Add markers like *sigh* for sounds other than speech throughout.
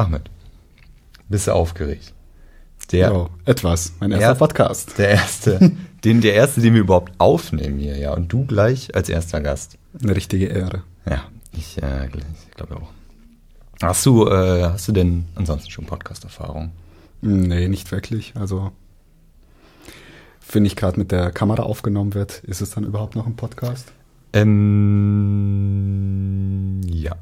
Ahmed, bist du aufgeregt? Der oh, etwas, mein erster er, Podcast. Der erste, *laughs* den, der erste, den wir überhaupt aufnehmen hier, ja. Und du gleich als erster Gast. Eine richtige Ehre. Ja, ich, äh, ich glaube auch. Hast du, äh, hast du denn ansonsten schon Podcast-Erfahrung? Nee, nicht wirklich. Also, wenn ich gerade mit der Kamera aufgenommen wird, ist es dann überhaupt noch ein Podcast? Ähm, ja.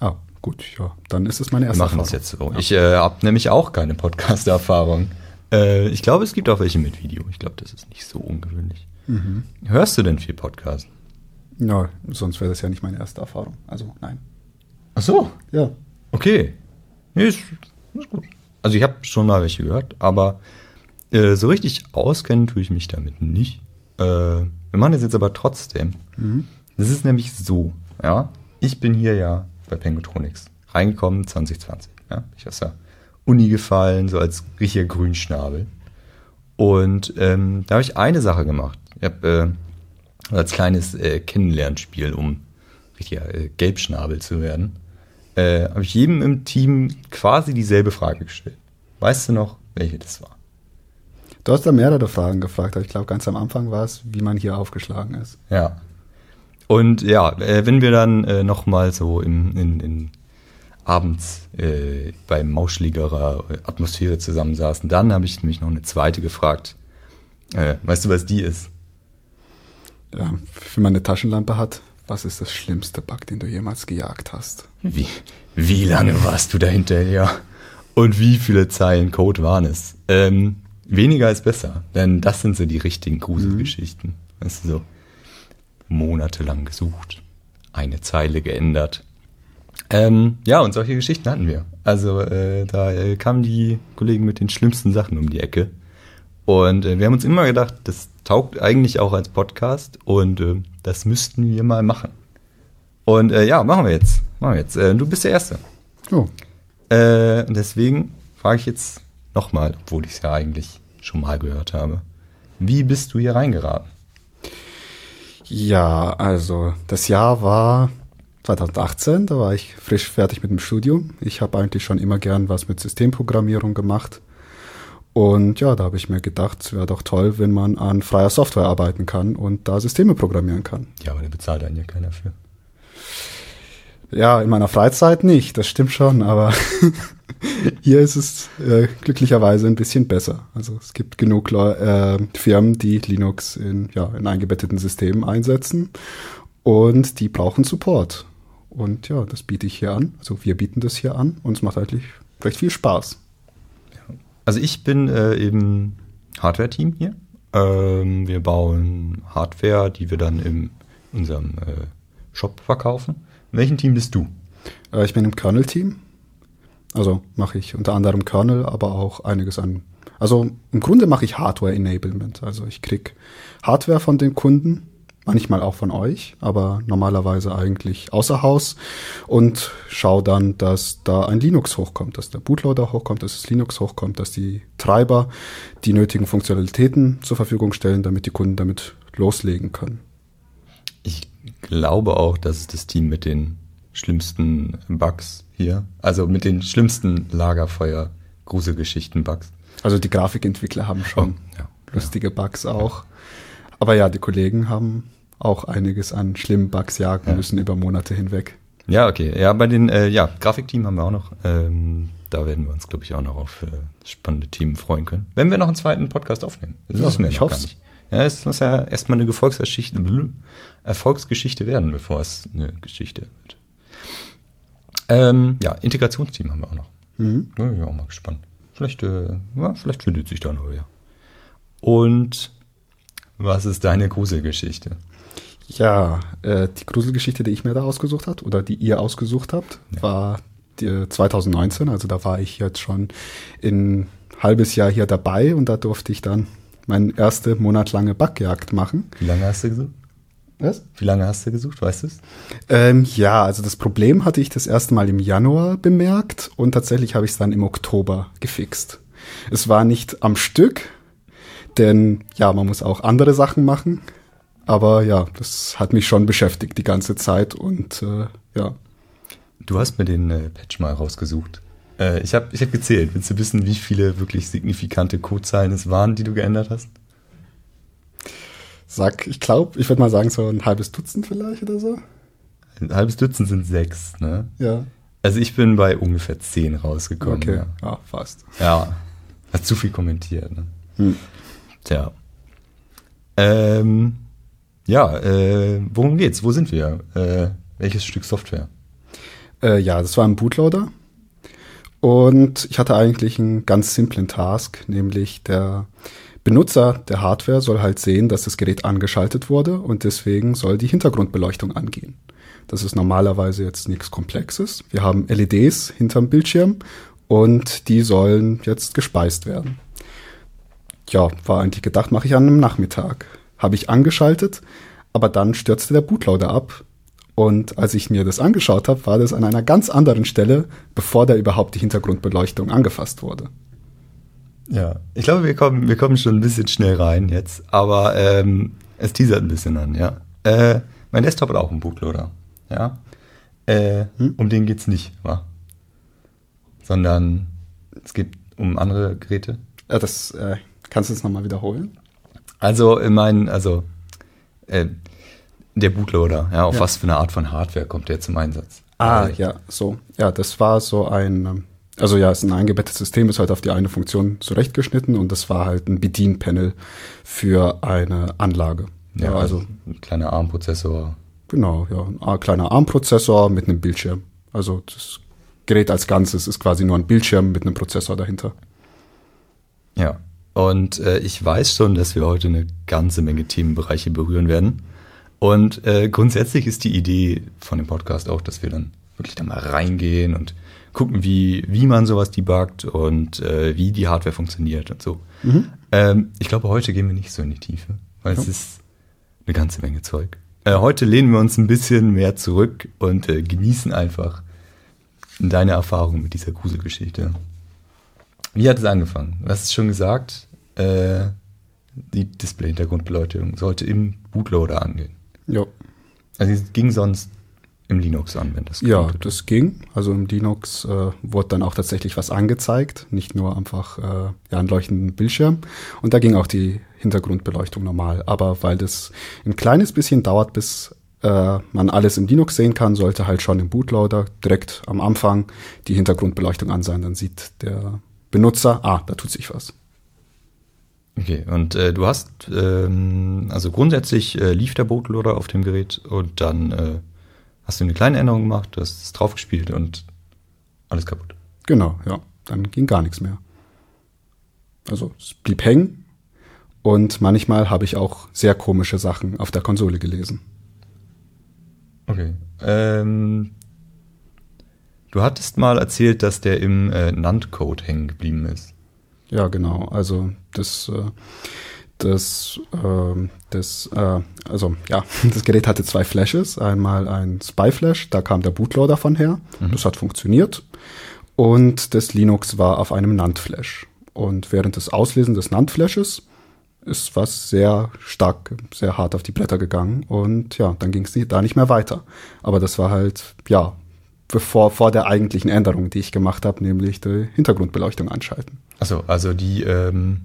Ah, gut, ja. Dann ist es meine erste Wir machen Erfahrung. jetzt so. Ja. Ich äh, habe nämlich auch keine Podcast-Erfahrung. Äh, ich glaube, es gibt auch welche mit Video. Ich glaube, das ist nicht so ungewöhnlich. Mhm. Hörst du denn viel Podcast? Ja, sonst wäre das ja nicht meine erste Erfahrung. Also, nein. Ach so. Ja. Okay. Nee, ist, ist gut. Also ich habe schon mal welche gehört, aber äh, so richtig auskennen tue ich mich damit nicht. Äh, wir machen das jetzt aber trotzdem. Mhm. Das ist nämlich so, ja. Ich bin hier ja bei Pengotronics reingekommen 2020. Ja, ich aus der Uni gefallen, so als richtiger Grünschnabel. Und ähm, da habe ich eine Sache gemacht. Ich habe äh, als kleines äh, Kennenlernspiel, um richtiger äh, Gelbschnabel zu werden, äh, habe ich jedem im Team quasi dieselbe Frage gestellt. Weißt du noch, welche das war? Du hast da mehrere Fragen gefragt, aber ich glaube, ganz am Anfang war es, wie man hier aufgeschlagen ist. Ja. Und ja, äh, wenn wir dann äh, nochmal so im, in, in abends äh, bei mauschligerer Atmosphäre zusammensaßen, dann habe ich nämlich noch eine zweite gefragt. Äh, weißt du, was die ist? Ja, wenn man eine Taschenlampe hat, was ist das schlimmste Bug, den du jemals gejagt hast? Wie, wie lange warst du da hinterher? Und wie viele Zeilen Code waren es? Ähm, weniger ist besser, denn das sind so die richtigen Gruselgeschichten. Mhm. Weißt du, so monatelang gesucht, eine Zeile geändert. Ähm, ja, und solche Geschichten hatten wir. Also äh, da äh, kamen die Kollegen mit den schlimmsten Sachen um die Ecke. Und äh, wir haben uns immer gedacht, das taugt eigentlich auch als Podcast und äh, das müssten wir mal machen. Und äh, ja, machen wir jetzt. Machen wir jetzt. Äh, du bist der Erste. Oh. Und deswegen frage ich jetzt nochmal, obwohl ich es ja eigentlich schon mal gehört habe. Wie bist du hier reingeraten? Ja, also das Jahr war 2018, da war ich frisch fertig mit dem Studium. Ich habe eigentlich schon immer gern was mit Systemprogrammierung gemacht und ja, da habe ich mir gedacht, es wäre doch toll, wenn man an freier Software arbeiten kann und da Systeme programmieren kann. Ja, aber da bezahlt einen ja keiner für. Ja, in meiner Freizeit nicht, das stimmt schon, aber *laughs* *laughs* hier ist es äh, glücklicherweise ein bisschen besser. Also es gibt genug äh, Firmen, die Linux in, ja, in eingebetteten Systemen einsetzen und die brauchen Support. Und ja, das biete ich hier an. Also wir bieten das hier an und es macht eigentlich recht viel Spaß. Also ich bin äh, eben Hardware-Team hier. Ähm, wir bauen Hardware, die wir dann in unserem äh, Shop verkaufen. In welchem Team bist du? Äh, ich bin im Kernel-Team. Also mache ich unter anderem Kernel, aber auch einiges an. Also im Grunde mache ich Hardware-Enablement. Also ich krieg Hardware von den Kunden manchmal auch von euch, aber normalerweise eigentlich außer Haus und schau dann, dass da ein Linux hochkommt, dass der Bootloader hochkommt, dass das Linux hochkommt, dass die Treiber die nötigen Funktionalitäten zur Verfügung stellen, damit die Kunden damit loslegen können. Ich glaube auch, dass es das Team mit den schlimmsten Bugs hier, also mit den schlimmsten Lagerfeuer Gruselgeschichten Bugs. Also die Grafikentwickler haben schon oh, ja, lustige ja. Bugs auch. Aber ja, die Kollegen haben auch einiges an schlimmen Bugs jagen ja. müssen über Monate hinweg. Ja, okay. Ja, bei den äh, ja, Grafikteam haben wir auch noch. Ähm, da werden wir uns, glaube ich, auch noch auf äh, spannende Themen freuen können. Wenn wir noch einen zweiten Podcast aufnehmen. Das ja, wissen wir ich hoffe nicht. Ja, es muss ja erstmal eine Erfolgsgeschichte werden, bevor es eine Geschichte wird. Ähm, ja, Integrationsteam haben wir auch noch. Mhm. Ja, bin auch mal gespannt. Vielleicht, äh, ja, vielleicht findet sich da noch ja. Und was ist deine Gruselgeschichte? Ja, äh, die Gruselgeschichte, die ich mir da ausgesucht habe oder die ihr ausgesucht habt, ja. war die, 2019. Also da war ich jetzt schon ein halbes Jahr hier dabei und da durfte ich dann meine erste monatlange Backjagd machen. Wie lange hast du gesucht? Was? Wie lange hast du gesucht, weißt du es? Ähm, ja, also das Problem hatte ich das erste Mal im Januar bemerkt und tatsächlich habe ich es dann im Oktober gefixt. Es war nicht am Stück, denn ja, man muss auch andere Sachen machen. Aber ja, das hat mich schon beschäftigt die ganze Zeit und äh, ja. Du hast mir den äh, Patch mal rausgesucht. Äh, ich habe ich hab gezählt. Willst du wissen, wie viele wirklich signifikante Codezeilen es waren, die du geändert hast? Sag, ich glaube, ich würde mal sagen, so ein halbes Dutzend vielleicht oder so. Ein halbes Dutzend sind sechs, ne? Ja. Also ich bin bei ungefähr zehn rausgekommen. Okay. Ja, Ja, fast. ja. hat zu viel kommentiert. Ne? Hm. Tja. Ähm, ja, äh, worum geht's? Wo sind wir? Äh, welches Stück Software? Äh, ja, das war ein Bootloader. Und ich hatte eigentlich einen ganz simplen Task, nämlich der Benutzer der Hardware soll halt sehen, dass das Gerät angeschaltet wurde und deswegen soll die Hintergrundbeleuchtung angehen. Das ist normalerweise jetzt nichts Komplexes. Wir haben LEDs hinterm Bildschirm und die sollen jetzt gespeist werden. Ja, war eigentlich gedacht, mache ich an einem Nachmittag. Habe ich angeschaltet, aber dann stürzte der Bootloader ab und als ich mir das angeschaut habe, war das an einer ganz anderen Stelle, bevor da überhaupt die Hintergrundbeleuchtung angefasst wurde. Ja, ich glaube, wir kommen, wir kommen schon ein bisschen schnell rein jetzt, aber ähm, es teasert ein bisschen an, ja. Äh, mein Desktop hat auch einen Bootloader, ja. Äh, Hm? Um den geht's nicht, wa? Sondern es geht um andere Geräte. Ja, das äh, kannst du es nochmal wiederholen? Also, ich meine, also äh, der Bootloader, ja, auf Ja. was für eine Art von Hardware kommt der zum Einsatz? Ah, Äh, ja, so. Ja, das war so ein, ähm, also ja, es ist ein eingebettetes System, ist halt auf die eine Funktion zurechtgeschnitten und das war halt ein Bedienpanel für eine Anlage. Ja, also ein kleiner ARM-Prozessor. Genau, ja, ein kleiner ARM-Prozessor mit einem Bildschirm. Also das Gerät als Ganzes ist quasi nur ein Bildschirm mit einem Prozessor dahinter. Ja. Und äh, ich weiß schon, dass wir heute eine ganze Menge Themenbereiche berühren werden. Und äh, grundsätzlich ist die Idee von dem Podcast auch, dass wir dann wirklich da mal reingehen und gucken, wie, wie man sowas debuggt und äh, wie die Hardware funktioniert und so. Ähm, ich glaube, heute gehen wir nicht so in die Tiefe, weil es Ja. ist eine ganze Menge Zeug. Äh, heute lehnen wir uns ein bisschen mehr zurück und äh, genießen einfach deine Erfahrung mit dieser Gruselgeschichte. Wie hat es angefangen? Du hast es schon gesagt, äh, die Display-Hintergrundbeleuchtung sollte im Bootloader angehen. Ja. Also es ging sonst im Linux an, wenn das Ja, geht. das ging. Also im Linux äh, wurde dann auch tatsächlich was angezeigt, nicht nur einfach äh, ja, einen leuchtenden Bildschirm. Und da ging auch die Hintergrundbeleuchtung normal. Aber weil das ein kleines bisschen dauert, bis äh, man alles im Linux sehen kann, sollte halt schon im Bootloader direkt am Anfang die Hintergrundbeleuchtung an sein. Dann sieht der Benutzer, ah, da tut sich was. Okay, und äh, du hast, ähm, also grundsätzlich äh, lief der Bootloader auf dem Gerät und dann äh, hast du eine kleine Änderung gemacht, du hast es draufgespielt und alles kaputt. Genau, ja. Dann ging gar nichts mehr. Also es blieb hängen und manchmal habe ich auch sehr komische Sachen auf der Konsole gelesen. Okay. Ähm, du hattest mal erzählt, dass der im äh, NAND-Code hängen geblieben ist. Ja, genau. Also das, äh, das, ähm, das, äh, also ja, *laughs* das Gerät hatte zwei Flashes. Einmal ein Spy-Flash, da kam der Bootloader von her. Das hat funktioniert. Und das Linux war auf einem NAND-Flash. Und während des Auslesen des NAND-Flashes ist was sehr stark, sehr hart auf die Blätter gegangen. Und ja, dann ging es da nicht mehr weiter. Aber das war halt, ja, bevor vor der eigentlichen Änderung, die ich gemacht habe, nämlich die Hintergrundbeleuchtung anschalten. Achso, also die, ähm,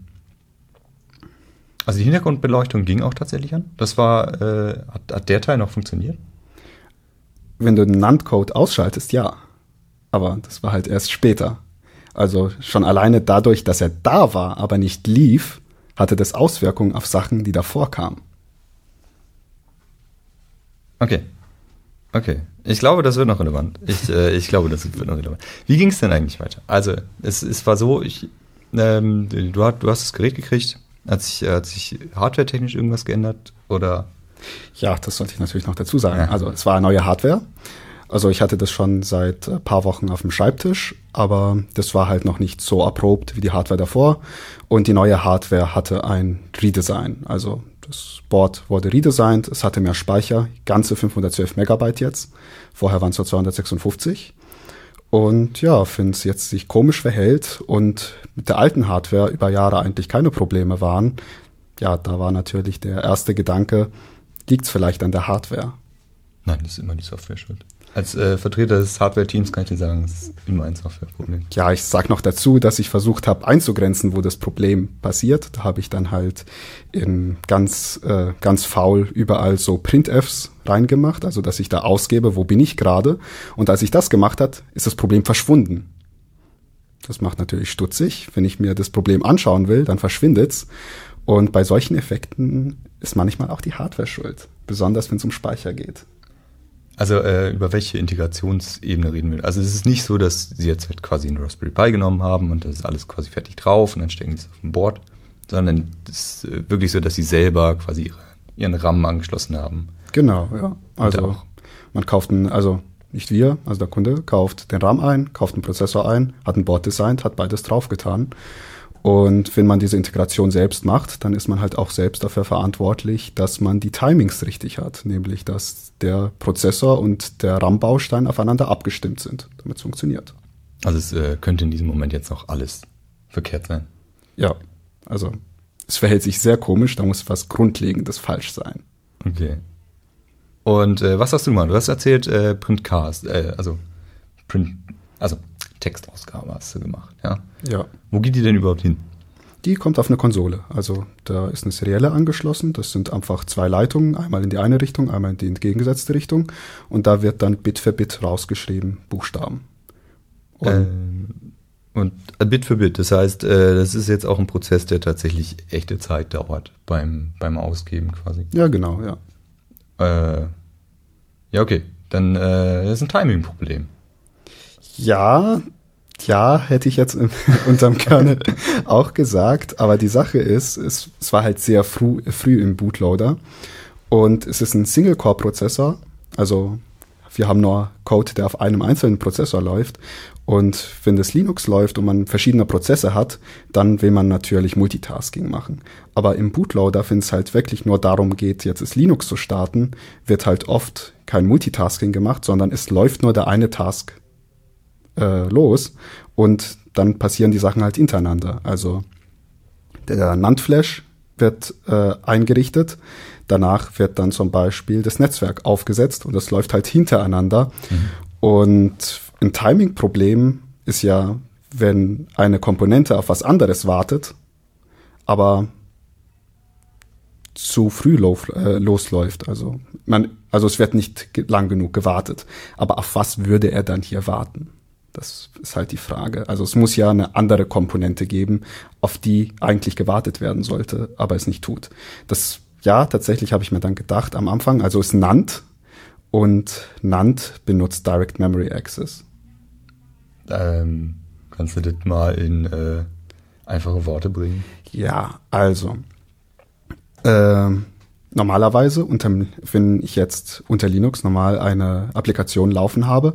also die Hintergrundbeleuchtung ging auch tatsächlich an. Das war, äh, hat, hat der Teil noch funktioniert? Wenn du den NAND-Code ausschaltest, ja. Aber das war halt erst später. Also schon alleine dadurch, dass er da war, aber nicht lief, hatte das Auswirkungen auf Sachen, die davor kamen. Okay. Okay. Ich glaube, das wird noch relevant. Ich, äh, ich glaube, das wird noch relevant. Wie ging es denn eigentlich weiter? Also, es, es war so, ich, ähm, du, hast, du hast das Gerät gekriegt. Hat sich, äh, hat sich hardware-technisch irgendwas geändert? Oder? Ja, das sollte ich natürlich noch dazu sagen. Ja. Also es war neue Hardware. Also ich hatte das schon seit ein paar Wochen auf dem Schreibtisch, aber das war halt noch nicht so erprobt wie die Hardware davor. Und die neue Hardware hatte ein Redesign. Also das Board wurde redesigned, es hatte mehr Speicher, ganze 512 Megabyte jetzt. Vorher waren es nur 256. Und ja, wenn es jetzt sich komisch verhält und mit der alten Hardware über Jahre eigentlich keine Probleme waren, ja, da war natürlich der erste Gedanke, liegt es vielleicht an der Hardware? Nein, das ist immer die Software schuld. Als äh, Vertreter des Hardware-Teams kann ich dir sagen, es ist immer ein Softwareproblem. Ja, ich sag noch dazu, dass ich versucht habe einzugrenzen, wo das Problem passiert. Da habe ich dann halt in ganz, äh, ganz faul überall so Printfs reingemacht, also dass ich da ausgebe, wo bin ich gerade. Und als ich das gemacht hat, ist das Problem verschwunden. Das macht natürlich stutzig. Wenn ich mir das Problem anschauen will, dann verschwindet's. Und bei solchen Effekten ist manchmal auch die Hardware schuld, besonders wenn es um Speicher geht. Also äh, über welche Integrationsebene reden wir? Also es ist nicht so, dass sie jetzt halt quasi einen Raspberry Pi genommen haben und das ist alles quasi fertig drauf und dann stecken sie es auf dem Board, sondern es ist äh, wirklich so, dass sie selber quasi ihre, ihren RAM angeschlossen haben. Genau, ja. Also man kauft einen, also nicht wir, also der Kunde kauft den RAM ein, kauft einen Prozessor ein, hat ein Board designt, hat beides draufgetan. Und wenn man diese Integration selbst macht, dann ist man halt auch selbst dafür verantwortlich, dass man die Timings richtig hat, nämlich dass der Prozessor und der RAM-Baustein aufeinander abgestimmt sind, damit es funktioniert. Also es äh, könnte in diesem Moment jetzt noch alles verkehrt sein. Ja, also es verhält sich sehr komisch, da muss was Grundlegendes falsch sein. Okay. Und äh, was hast du gemacht? Du hast erzählt, äh, Printcast, äh, also Print, also Textausgabe hast du gemacht, ja? Ja. Wo geht die denn überhaupt hin? Die kommt auf eine Konsole. Also da ist eine Serielle angeschlossen. Das sind einfach zwei Leitungen, einmal in die eine Richtung, einmal in die entgegengesetzte Richtung. Und da wird dann Bit für Bit rausgeschrieben, Buchstaben. Und, ähm, und äh, Bit für Bit, das heißt, äh, das ist jetzt auch ein Prozess, der tatsächlich echte Zeit dauert beim, beim Ausgeben quasi. Ja, genau, ja. Äh, ja, okay. Dann äh, das ist ein Timing-Problem. Ja, ja, hätte ich jetzt in, *laughs* unterm Kernel auch gesagt. Aber die Sache ist, es, es war halt sehr früh, früh im Bootloader. Und es ist ein Single-Core-Prozessor. Also wir haben nur Code, der auf einem einzelnen Prozessor läuft. Und wenn das Linux läuft und man verschiedene Prozesse hat, dann will man natürlich Multitasking machen. Aber im Bootloader, wenn es halt wirklich nur darum geht, jetzt das Linux zu starten, wird halt oft kein Multitasking gemacht, sondern es läuft nur der eine Task äh, los und dann passieren die Sachen halt hintereinander. Also der NAND-Flash wird äh, eingerichtet, danach wird dann zum Beispiel das Netzwerk aufgesetzt und das läuft halt hintereinander. Mhm. Und ein Timing-Problem ist ja, wenn eine Komponente auf was anderes wartet, aber zu früh äh, losläuft. Also man, also es wird nicht lang genug gewartet. Aber auf was würde er dann hier warten? Das ist halt die Frage. Also es muss ja eine andere Komponente geben, auf die eigentlich gewartet werden sollte, aber es nicht tut. Das, ja, tatsächlich habe ich mir dann gedacht am Anfang, also es NAND und NAND benutzt Direct Memory Access. Ähm, kannst du das mal in äh, einfache Worte bringen? Ja, also äh, normalerweise, unter, wenn ich jetzt unter Linux normal eine Applikation laufen habe,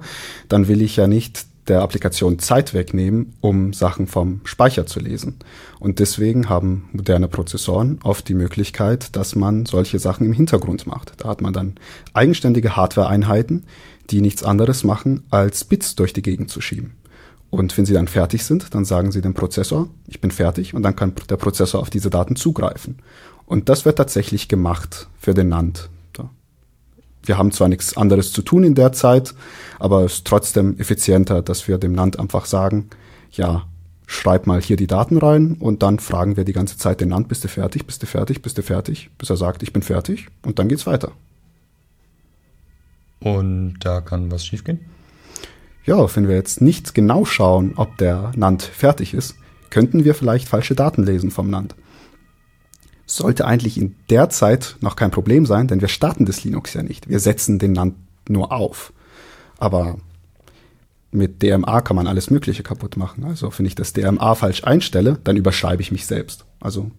dann will ich ja nicht der Applikation Zeit wegnehmen, um Sachen vom Speicher zu lesen. Und deswegen haben moderne Prozessoren oft die Möglichkeit, dass man solche Sachen im Hintergrund macht. Da hat man dann eigenständige Hardware-Einheiten, die nichts anderes machen, als Bits durch die Gegend zu schieben. Und wenn sie dann fertig sind, dann sagen sie dem Prozessor, ich bin fertig, und dann kann der Prozessor auf diese Daten zugreifen. Und das wird tatsächlich gemacht für den NAND wir haben zwar nichts anderes zu tun in der Zeit, aber es ist trotzdem effizienter, dass wir dem Land einfach sagen, ja, schreib mal hier die Daten rein und dann fragen wir die ganze Zeit den Land, bist du fertig, bist du fertig, bist du fertig, bis er sagt, ich bin fertig und dann geht's weiter. Und da kann was schiefgehen? Ja, wenn wir jetzt nicht genau schauen, ob der NAND fertig ist, könnten wir vielleicht falsche Daten lesen vom NAND sollte eigentlich in der Zeit noch kein Problem sein, denn wir starten das Linux ja nicht. Wir setzen den NAND nur auf. Aber mit DMA kann man alles Mögliche kaputt machen. Also wenn ich das DMA falsch einstelle, dann überschreibe ich mich selbst. Also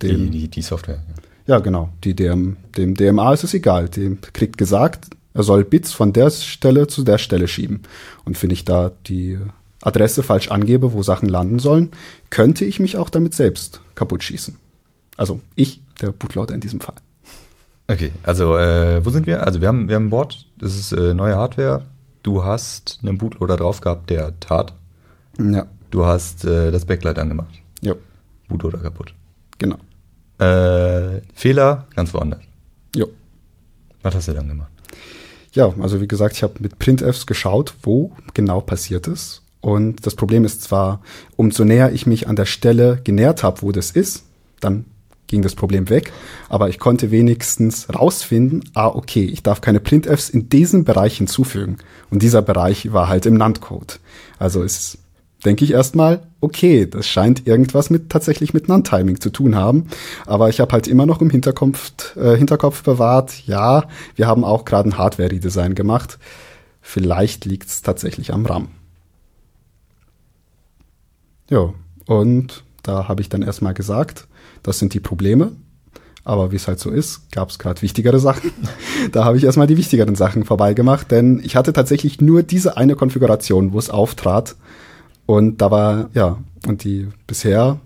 dem, die, die, die Software. Ja, genau. Die DM, dem DMA ist es egal. Dem kriegt gesagt, er soll Bits von der Stelle zu der Stelle schieben. Und wenn ich da die Adresse falsch angebe, wo Sachen landen sollen, könnte ich mich auch damit selbst kaputt schießen. Also ich, der Bootloader in diesem Fall. Okay, also äh, wo sind wir? Also wir haben, wir haben ein Board, das ist äh, neue Hardware. Du hast einen Bootloader drauf gehabt, der tat. Ja. Du hast äh, das Backlight angemacht. Ja. Bootloader kaputt. Genau. Äh, Fehler ganz woanders. Ja. Was hast du dann gemacht? Ja, also wie gesagt, ich habe mit printfs geschaut, wo genau passiert ist. Und das Problem ist zwar, umso näher ich mich an der Stelle genähert habe, wo das ist, dann ging das Problem weg, aber ich konnte wenigstens rausfinden, ah, okay, ich darf keine printfs in diesen Bereich hinzufügen. Und dieser Bereich war halt im NAND-Code. Also ist, denke ich erstmal, okay, das scheint irgendwas mit tatsächlich mit Non-Timing zu tun haben. Aber ich habe halt immer noch im Hinterkopf, äh, Hinterkopf bewahrt, ja, wir haben auch gerade ein Hardware-Redesign gemacht. Vielleicht liegt es tatsächlich am RAM. Ja, und da habe ich dann erstmal gesagt, das sind die Probleme. Aber wie es halt so ist, gab es gerade wichtigere Sachen. *laughs* da habe ich erstmal die wichtigeren Sachen vorbeigemacht, denn ich hatte tatsächlich nur diese eine Konfiguration, wo es auftrat. Und da war, ja, und die bisher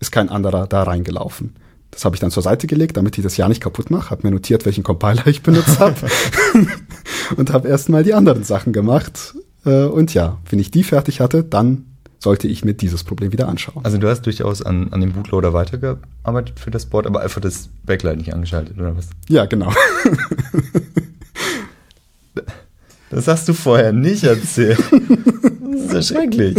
ist kein anderer da reingelaufen. Das habe ich dann zur Seite gelegt, damit ich das ja nicht kaputt mache. Habe mir notiert, welchen Compiler ich benutzt habe. *laughs* und habe erstmal die anderen Sachen gemacht. Äh, und ja, wenn ich die fertig hatte, dann sollte ich mir dieses Problem wieder anschauen. Also du hast durchaus an, an dem Bootloader weitergearbeitet für das Board, aber einfach das Backlight nicht angeschaltet, oder was? Ja, genau. *laughs* das hast du vorher nicht erzählt. Das ist ja *laughs* schrecklich.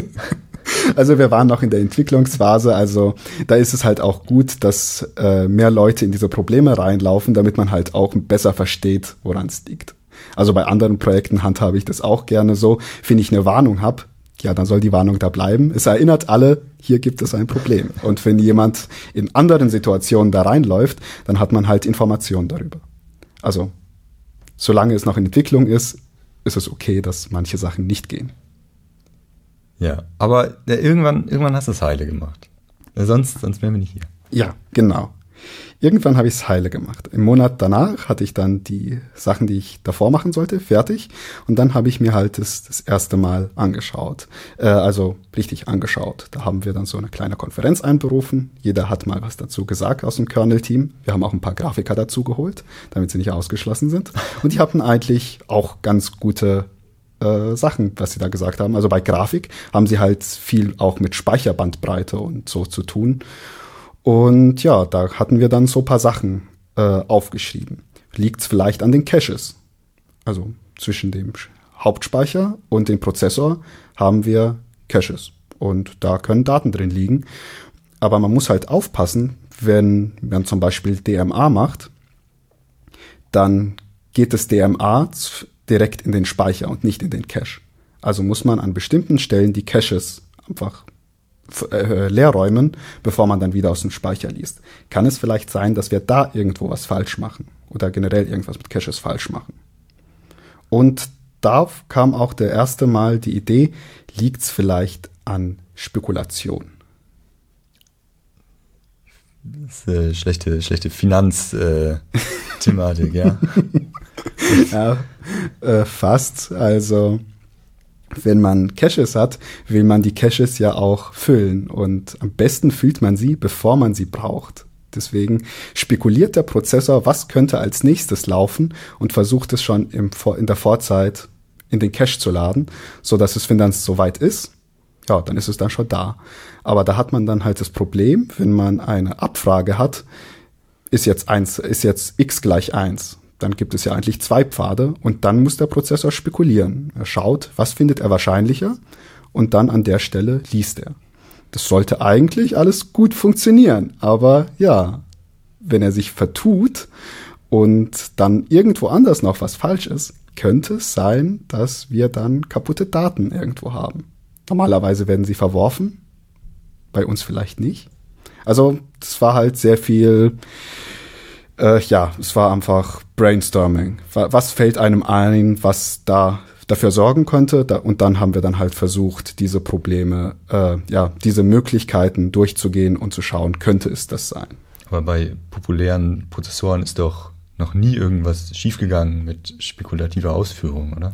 Also wir waren noch in der Entwicklungsphase, also da ist es halt auch gut, dass äh, mehr Leute in diese Probleme reinlaufen, damit man halt auch besser versteht, woran es liegt. Also bei anderen Projekten handhabe ich das auch gerne so. Wenn ich eine Warnung habe, ja, dann soll die Warnung da bleiben. Es erinnert alle, hier gibt es ein Problem. Und wenn jemand in anderen Situationen da reinläuft, dann hat man halt Informationen darüber. Also, solange es noch in Entwicklung ist, ist es okay, dass manche Sachen nicht gehen. Ja, aber ja, irgendwann, irgendwann hast du es heile gemacht. Sonst, sonst wären wir nicht hier. Ja, genau. Irgendwann habe ich es heile gemacht. Im Monat danach hatte ich dann die Sachen, die ich davor machen sollte, fertig. Und dann habe ich mir halt das, das erste Mal angeschaut. Äh, also richtig angeschaut. Da haben wir dann so eine kleine Konferenz einberufen. Jeder hat mal was dazu gesagt aus dem Kernel-Team. Wir haben auch ein paar Grafiker dazu geholt, damit sie nicht ausgeschlossen sind. Und die hatten eigentlich auch ganz gute äh, Sachen, was sie da gesagt haben. Also bei Grafik haben sie halt viel auch mit Speicherbandbreite und so zu tun. Und ja, da hatten wir dann so paar Sachen äh, aufgeschrieben. Liegt es vielleicht an den Caches? Also zwischen dem Hauptspeicher und dem Prozessor haben wir Caches. Und da können Daten drin liegen. Aber man muss halt aufpassen, wenn man zum Beispiel DMA macht, dann geht das DMA direkt in den Speicher und nicht in den Cache. Also muss man an bestimmten Stellen die Caches einfach äh, leerräumen, bevor man dann wieder aus dem Speicher liest. Kann es vielleicht sein, dass wir da irgendwo was falsch machen oder generell irgendwas mit Caches falsch machen? Und da kam auch der erste Mal die Idee, liegt es vielleicht an Spekulation? Das ist eine schlechte, schlechte Finanzthematik, äh, ja. *laughs* ja, äh, fast. Also wenn man Caches hat, will man die Caches ja auch füllen und am besten füllt man sie, bevor man sie braucht. Deswegen spekuliert der Prozessor, was könnte als nächstes laufen und versucht es schon im, in der Vorzeit in den Cache zu laden, so dass es, wenn dann soweit ist, ja, dann ist es dann schon da. Aber da hat man dann halt das Problem, wenn man eine Abfrage hat, ist jetzt eins, ist jetzt x gleich eins dann gibt es ja eigentlich zwei Pfade und dann muss der Prozessor spekulieren. Er schaut, was findet er wahrscheinlicher und dann an der Stelle liest er. Das sollte eigentlich alles gut funktionieren, aber ja, wenn er sich vertut und dann irgendwo anders noch was falsch ist, könnte es sein, dass wir dann kaputte Daten irgendwo haben. Normalerweise werden sie verworfen, bei uns vielleicht nicht. Also das war halt sehr viel äh, ja, es war einfach Brainstorming. Was fällt einem ein, was da dafür sorgen könnte? Und dann haben wir dann halt versucht, diese Probleme, äh, ja, diese Möglichkeiten durchzugehen und zu schauen, könnte es das sein. Aber bei populären Prozessoren ist doch noch nie irgendwas schiefgegangen mit spekulativer Ausführung, oder?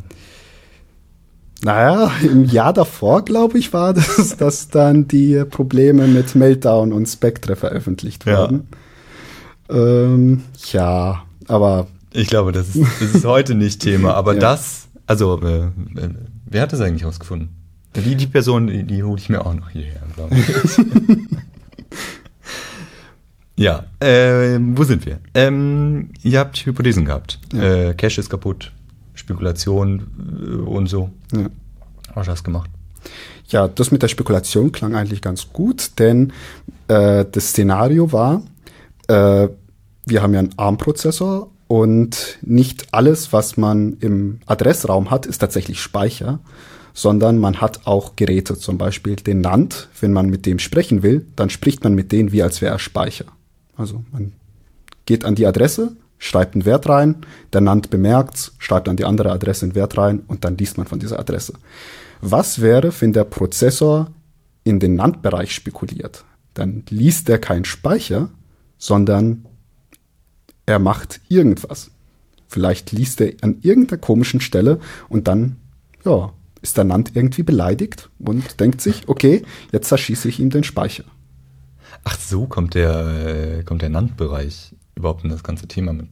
Naja, im Jahr davor, glaube ich, war das, dass dann die Probleme mit Meltdown und Spectre veröffentlicht wurden. Ja. Ähm, ja, aber. Ich glaube, das ist, das ist heute nicht Thema, *laughs* aber ja. das, also, äh, äh, wer hat das eigentlich rausgefunden? Die, die Person, die, die hole ich mir auch noch hierher, glaube ich. *laughs* ja, äh, wo sind wir? Ähm, ihr habt Hypothesen gehabt. Ja. Äh, Cache ist kaputt. Spekulation äh, und so. Ja. Hast du das gemacht? Ja, das mit der Spekulation klang eigentlich ganz gut, denn äh, das Szenario war, äh, wir haben ja einen ARM-Prozessor und nicht alles, was man im Adressraum hat, ist tatsächlich Speicher, sondern man hat auch Geräte, zum Beispiel den NAND. Wenn man mit dem sprechen will, dann spricht man mit denen wie als wäre er Speicher. Also man geht an die Adresse, schreibt einen Wert rein, der NAND bemerkt's, schreibt an die andere Adresse einen Wert rein und dann liest man von dieser Adresse. Was wäre, wenn der Prozessor in den NAND-Bereich spekuliert? Dann liest er keinen Speicher, sondern er macht irgendwas. Vielleicht liest er an irgendeiner komischen Stelle und dann, ja, ist der NAND irgendwie beleidigt und denkt sich, okay, jetzt zerschieße ich ihm den Speicher. Ach so, kommt der, äh, kommt der NAND-Bereich überhaupt in das ganze Thema mit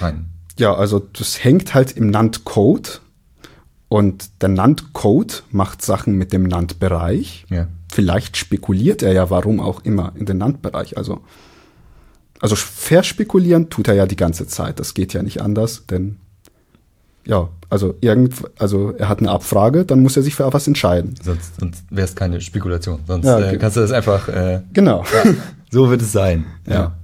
rein? Ja, also das hängt halt im NAND-Code und der NAND-Code macht Sachen mit dem NAND-Bereich. Ja. Vielleicht spekuliert er ja, warum auch immer, in den NAND-Bereich. Also, also verspekulieren tut er ja die ganze Zeit. Das geht ja nicht anders, denn ja, also irgend, also er hat eine Abfrage, dann muss er sich für was entscheiden. Sonst, sonst wäre es keine Spekulation. Sonst ja, okay. äh, kannst du das einfach. Äh, genau. Ja, so wird es sein. Ja. ja.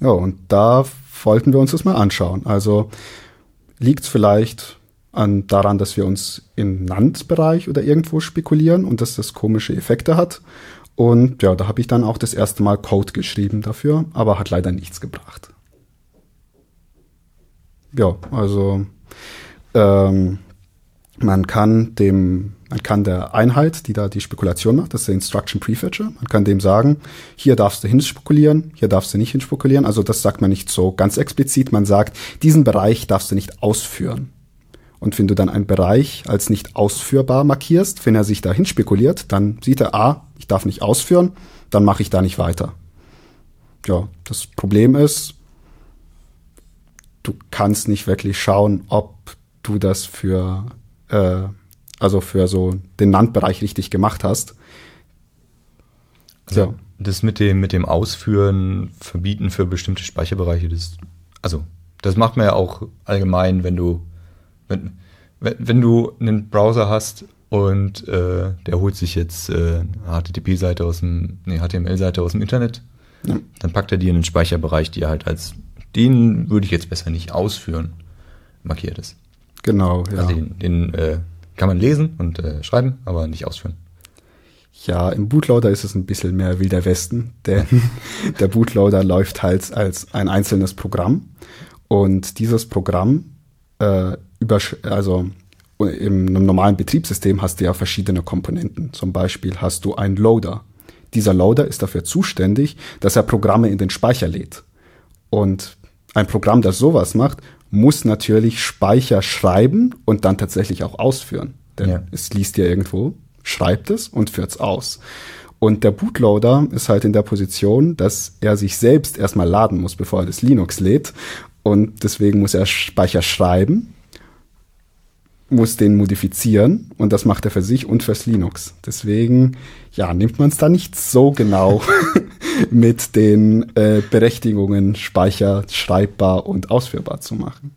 Ja, und da wollten wir uns das mal anschauen. Also liegt es vielleicht an, daran, dass wir uns im NAND-Bereich oder irgendwo spekulieren und dass das komische Effekte hat. Und ja, da habe ich dann auch das erste Mal Code geschrieben dafür, aber hat leider nichts gebracht. Ja, also ähm, man kann dem, man kann der Einheit, die da die Spekulation macht, das ist der Instruction Prefetcher, man kann dem sagen, hier darfst du hinspekulieren, hier darfst du nicht hinspekulieren. Also das sagt man nicht so ganz explizit. Man sagt, diesen Bereich darfst du nicht ausführen. Und wenn du dann einen Bereich als nicht ausführbar markierst, wenn er sich dahin spekuliert, dann sieht er, ah, ich darf nicht ausführen, dann mache ich da nicht weiter. Ja, das Problem ist, du kannst nicht wirklich schauen, ob du das für, äh, also für so den NAND-Bereich richtig gemacht hast. Also, ja. Das mit dem, mit dem Ausführen, Verbieten für bestimmte Speicherbereiche, das, also, das macht man ja auch allgemein, wenn du wenn, wenn du einen Browser hast und äh, der holt sich jetzt äh, eine HTTP-Seite aus dem, nee, HTML-Seite aus dem Internet, ja. dann packt er dir einen Speicherbereich, die halt als, den würde ich jetzt besser nicht ausführen, markiert ist. Genau, ja. Also den, den äh, kann man lesen und äh, schreiben, aber nicht ausführen. Ja, im Bootloader ist es ein bisschen mehr Wilder Westen, denn *laughs* der Bootloader läuft halt als ein einzelnes Programm und dieses Programm äh, über, also einem normalen Betriebssystem hast du ja verschiedene Komponenten. Zum Beispiel hast du einen Loader. Dieser Loader ist dafür zuständig, dass er Programme in den Speicher lädt. Und ein Programm, das sowas macht, muss natürlich Speicher schreiben und dann tatsächlich auch ausführen. Denn ja. es liest ja irgendwo, schreibt es und führt es aus. Und der Bootloader ist halt in der Position, dass er sich selbst erstmal laden muss, bevor er das Linux lädt. Und deswegen muss er Speicher schreiben muss den modifizieren und das macht er für sich und fürs Linux. Deswegen, ja, nimmt man es da nicht so genau *laughs* mit den äh, Berechtigungen, Speicher schreibbar und ausführbar zu machen.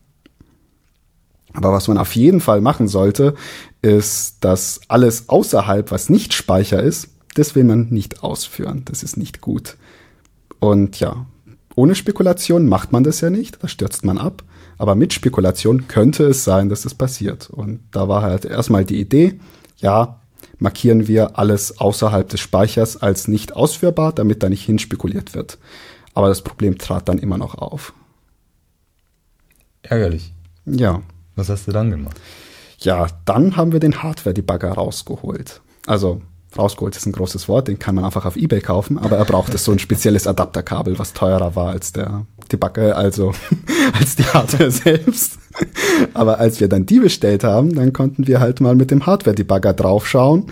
Aber was man auf jeden Fall machen sollte, ist, dass alles außerhalb, was nicht Speicher ist, das will man nicht ausführen. Das ist nicht gut. Und ja, ohne Spekulation macht man das ja nicht, da stürzt man ab. Aber mit Spekulation könnte es sein, dass das passiert. Und da war halt erstmal die Idee, ja, markieren wir alles außerhalb des Speichers als nicht ausführbar, damit da nicht hinspekuliert wird. Aber das Problem trat dann immer noch auf. Ärgerlich. Ja. Was hast du dann gemacht? Ja, dann haben wir den Hardware-Debugger rausgeholt. Also rausgeholt ist ein großes Wort, den kann man einfach auf Ebay kaufen, aber er brauchte so ein spezielles Adapterkabel, was teurer war als der Debugger, also *laughs* als die Hardware selbst. aber als wir dann die bestellt haben, dann konnten wir halt mal mit dem Hardware-Debugger draufschauen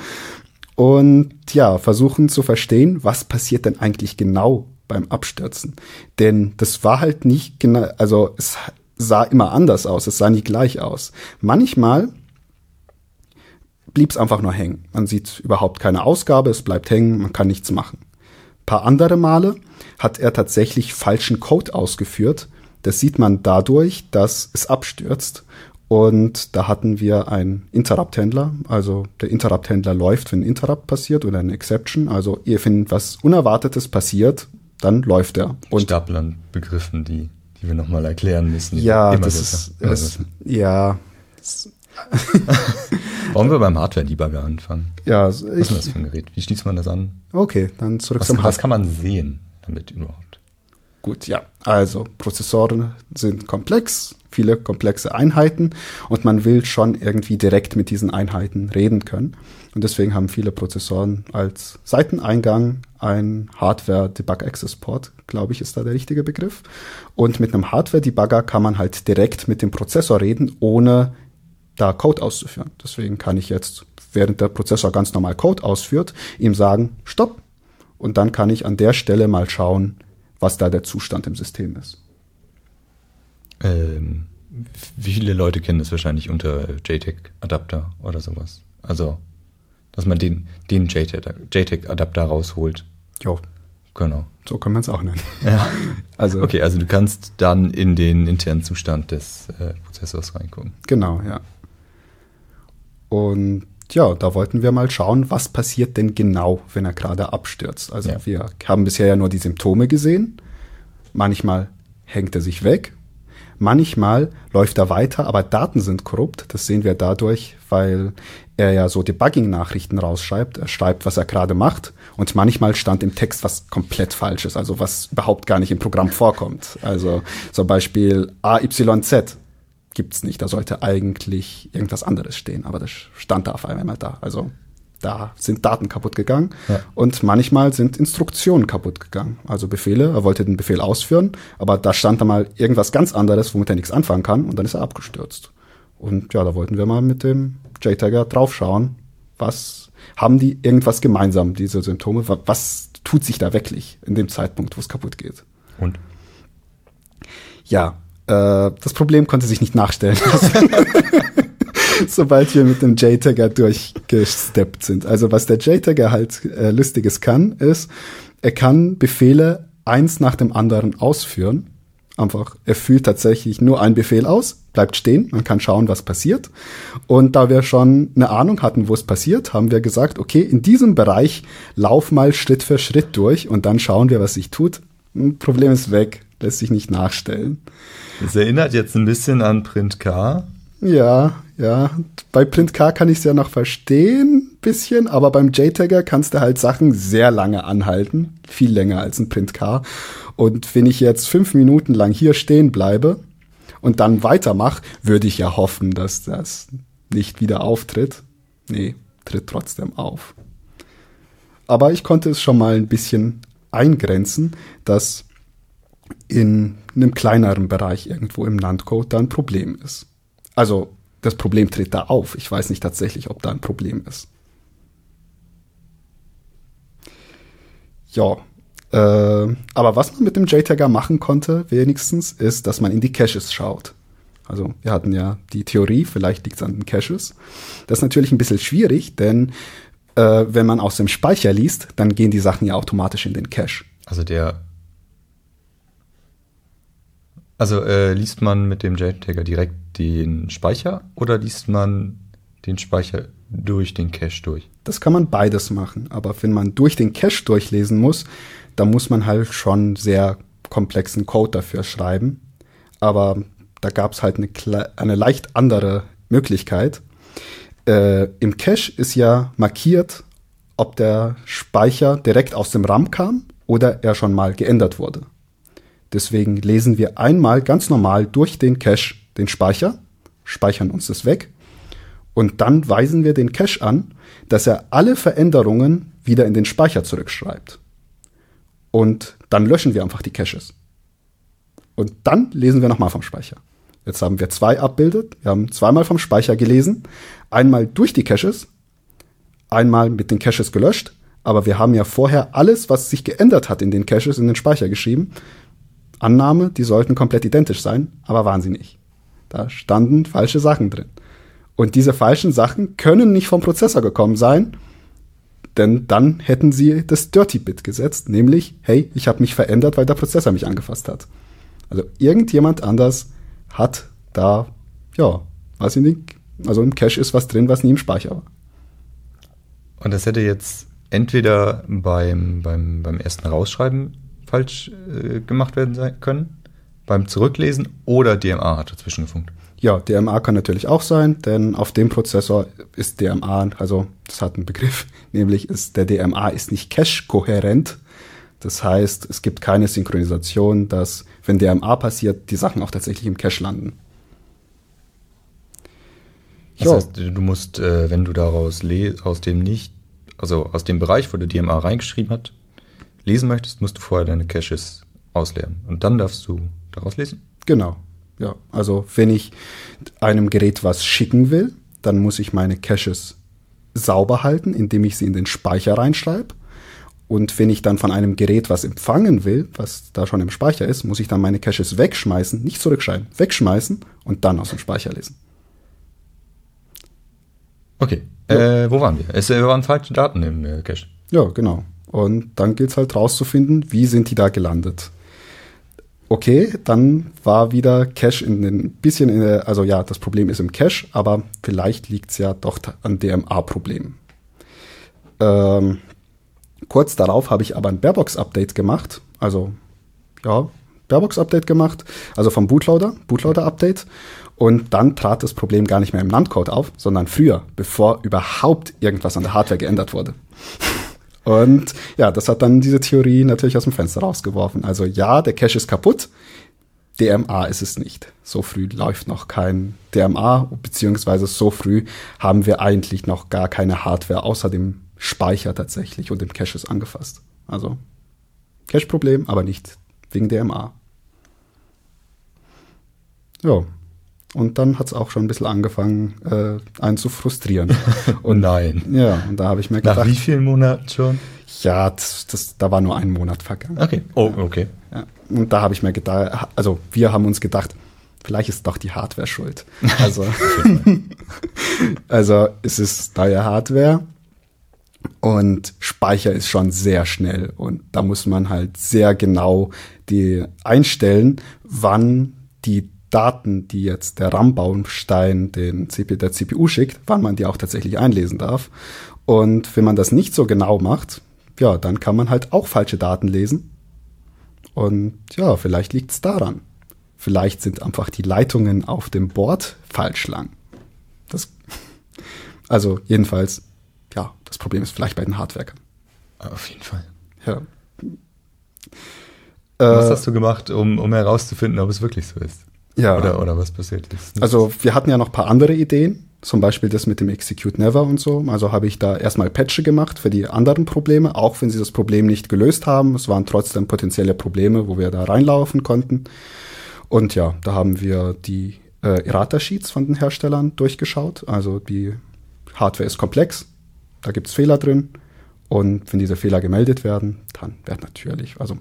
und ja, versuchen zu verstehen, was passiert denn eigentlich genau beim Abstürzen. Denn das war halt nicht genau, also es sah immer anders aus, es sah nie gleich aus. Manchmal blieb es einfach nur hängen. Man sieht überhaupt keine Ausgabe, es bleibt hängen, man kann nichts machen. Ein paar andere Male hat er tatsächlich falschen Code ausgeführt, Das sieht man dadurch, dass es abstürzt. Und da hatten wir einen Interrupt-Händler. Also der Interrupt-Händler läuft, wenn ein Interrupt passiert oder eine Exception. Also wenn was Unerwartetes passiert, dann läuft er. Und Stapel an Begriffen, die, die wir nochmal erklären müssen. Ja, das ist, es, ja. *laughs* Wollen wir beim Hardware-Debugger anfangen? Ja, was ist das für ein Gerät? Wie schließt man das an? Okay, dann zurück was, zum Hardware. Was kann man sehen damit überhaupt? Gut, ja. Also Prozessoren sind komplex, viele komplexe Einheiten und man will schon irgendwie direkt mit diesen Einheiten reden können. Und deswegen haben viele Prozessoren als Seiteneingang ein Hardware-Debug-Access-Port, glaube ich, ist da der richtige Begriff. Und mit einem Hardware-Debugger kann man halt direkt mit dem Prozessor reden, ohne da Code auszuführen. Deswegen kann ich jetzt, während der Prozessor ganz normal Code ausführt, ihm sagen, stopp. Und dann kann ich an der Stelle mal schauen, was da der Zustand im System ist. Ähm, wie viele Leute kennen das wahrscheinlich unter JTAG-Adapter oder sowas? Also, dass man den, den JTAG-Adapter rausholt. Ja. Genau. So kann man es auch nennen. Ja. *laughs* Also, okay, also du kannst dann in den internen Zustand des äh, Prozessors reingucken. Genau, ja. Und ja, da wollten wir mal schauen, was passiert denn genau, wenn er gerade abstürzt. Also ja. wir haben bisher ja nur die Symptome gesehen. Manchmal hängt er sich weg. Manchmal läuft er weiter, aber Daten sind korrupt. Das sehen wir dadurch, weil er ja so Debugging-Nachrichten rausschreibt. Er schreibt, was er gerade macht. Und manchmal stand im Text was komplett Falsches, also was überhaupt gar nicht im Programm vorkommt. Also zum Beispiel AYZ gibt's nicht. Da sollte eigentlich irgendwas anderes stehen, aber das stand da auf einmal da. Also da sind Daten kaputt gegangen ja. und manchmal sind Instruktionen kaputt gegangen. Also Befehle, er wollte den Befehl ausführen, aber da stand da mal irgendwas ganz anderes, womit er nichts anfangen kann und dann ist er abgestürzt. Und ja, da wollten wir mal mit dem JTagger draufschauen, was haben die irgendwas gemeinsam, diese Symptome, was tut sich da wirklich in dem Zeitpunkt, wo es kaputt geht. Und? Ja, äh, das Problem konnte sich nicht nachstellen. *laughs* sobald wir mit dem JTagger durchgesteppt sind. Also was der JTagger halt äh, lustiges kann, ist, er kann Befehle eins nach dem anderen ausführen. Einfach, er führt tatsächlich nur einen Befehl aus, bleibt stehen, man kann schauen, was passiert. Und da wir schon eine Ahnung hatten, wo es passiert, haben wir gesagt, okay, in diesem Bereich lauf mal Schritt für Schritt durch und dann schauen wir, was sich tut. Problem ist weg, lässt sich nicht nachstellen. Das erinnert jetzt ein bisschen an Print K. Ja, ja. Bei Print K kann ich es ja noch verstehen, bisschen, aber beim JTagger kannst du halt Sachen sehr lange anhalten. Viel länger als ein Print K. Und wenn ich jetzt fünf Minuten lang hier stehen bleibe und dann weitermache, würde ich ja hoffen, dass das nicht wieder auftritt. Nee, tritt trotzdem auf. Aber ich konnte es schon mal ein bisschen eingrenzen, dass in einem kleineren Bereich irgendwo im Landcode da ein Problem ist. Also das Problem tritt da auf. Ich weiß nicht tatsächlich, ob da ein Problem ist. Ja, äh, aber was man mit dem JTagger machen konnte, wenigstens, ist, dass man in die Caches schaut. Also wir hatten ja die Theorie, vielleicht liegt es an den Caches. Das ist natürlich ein bisschen schwierig, denn äh, wenn man aus dem Speicher liest, dann gehen die Sachen ja automatisch in den Cache. Also der also äh, liest man mit dem JTagger direkt den Speicher oder liest man den Speicher durch den Cache durch? Das kann man beides machen, aber wenn man durch den Cache durchlesen muss, dann muss man halt schon sehr komplexen Code dafür schreiben. Aber da gab es halt eine, eine leicht andere Möglichkeit. Äh, Im Cache ist ja markiert, ob der Speicher direkt aus dem RAM kam oder er schon mal geändert wurde. Deswegen lesen wir einmal ganz normal durch den Cache den Speicher, speichern uns das weg und dann weisen wir den Cache an, dass er alle Veränderungen wieder in den Speicher zurückschreibt. Und dann löschen wir einfach die Caches. Und dann lesen wir nochmal vom Speicher. Jetzt haben wir zwei abbildet. Wir haben zweimal vom Speicher gelesen. Einmal durch die Caches, einmal mit den Caches gelöscht. Aber wir haben ja vorher alles, was sich geändert hat in den Caches, in den Speicher geschrieben. Annahme, die sollten komplett identisch sein, aber waren sie nicht. Da standen falsche Sachen drin. Und diese falschen Sachen können nicht vom Prozessor gekommen sein, denn dann hätten sie das Dirty Bit gesetzt, nämlich, hey, ich habe mich verändert, weil der Prozessor mich angefasst hat. Also irgendjemand anders hat da, ja, was in den, also im Cache ist was drin, was nie im Speicher war. Und das hätte jetzt entweder beim, beim, beim ersten Rausschreiben falsch äh, gemacht werden sein können, beim Zurücklesen oder DMA hat dazwischen gefunkt. Ja, DMA kann natürlich auch sein, denn auf dem Prozessor ist DMA, also das hat einen Begriff, *laughs* nämlich ist der DMA ist nicht cache-kohärent. Das heißt, es gibt keine Synchronisation, dass wenn DMA passiert, die Sachen auch tatsächlich im Cache landen. Das jo. heißt, du musst, äh, wenn du daraus aus dem nicht, also aus dem Bereich, wo der DMA reingeschrieben hat, lesen möchtest, musst du vorher deine Caches ausleeren. Und dann darfst du daraus lesen. Genau. Ja, also wenn ich einem Gerät was schicken will, dann muss ich meine Caches sauber halten, indem ich sie in den Speicher reinschreibe. Und wenn ich dann von einem Gerät was empfangen will, was da schon im Speicher ist, muss ich dann meine Caches wegschmeißen, nicht zurückschreiben, wegschmeißen und dann aus dem Speicher lesen. Okay, ja. äh, wo waren wir? Es waren falsche Daten im äh, Cache. Ja, genau. Und dann gilt es halt rauszufinden, wie sind die da gelandet. Okay, dann war wieder Cache in den bisschen in der, also ja, das Problem ist im Cache, aber vielleicht liegt es ja doch an DMA-Problemen. Ähm, kurz darauf habe ich aber ein Barebox-Update gemacht, also ja, Barebox-Update gemacht, also vom Bootloader, Bootloader-Update. Und dann trat das Problem gar nicht mehr im Landcode auf, sondern früher, bevor überhaupt irgendwas an der Hardware geändert wurde. Und ja, das hat dann diese Theorie natürlich aus dem Fenster rausgeworfen. Also ja, der Cache ist kaputt. DMA ist es nicht. So früh läuft noch kein DMA, beziehungsweise so früh haben wir eigentlich noch gar keine Hardware außer dem Speicher tatsächlich und dem Cache ist angefasst. Also Cache-Problem, aber nicht wegen DMA. Ja, und dann hat es auch schon ein bisschen angefangen, äh, einen zu frustrieren. Und *laughs* nein. Ja, und da habe ich mir gedacht. Nach wie vielen Monaten schon? Ja, das, das, da war nur ein Monat vergangen. Okay. Oh, okay. Ja. Und da habe ich mir gedacht, also wir haben uns gedacht, vielleicht ist doch die Hardware schuld. *laughs* Also, *laughs* also es ist neue Hardware und Speicher ist schon sehr schnell und da muss man halt sehr genau die einstellen, wann die Daten, die jetzt der RAM-Baustein den CPU, der CPU schickt, wann man die auch tatsächlich einlesen darf. Und wenn man das nicht so genau macht, ja, dann kann man halt auch falsche Daten lesen. Und ja, vielleicht liegt es daran. Vielleicht sind einfach die Leitungen auf dem Board falsch lang. Das, also jedenfalls, ja, das Problem ist vielleicht bei den Hardwerkern. Auf jeden Fall. Ja. Was äh, hast du gemacht, um, um herauszufinden, ob es wirklich so ist? Ja. Oder, oder was passiert ist. Also wir hatten ja noch ein paar andere Ideen, zum Beispiel das mit dem Execute Never und so. Also habe ich da erstmal Patche gemacht für die anderen Probleme, auch wenn sie das Problem nicht gelöst haben. Es waren trotzdem potenzielle Probleme, wo wir da reinlaufen konnten. Und ja, da haben wir die äh, Errata-Sheets von den Herstellern durchgeschaut. Also die Hardware ist komplex, da gibt es Fehler drin. Und wenn diese Fehler gemeldet werden, dann wird natürlich, also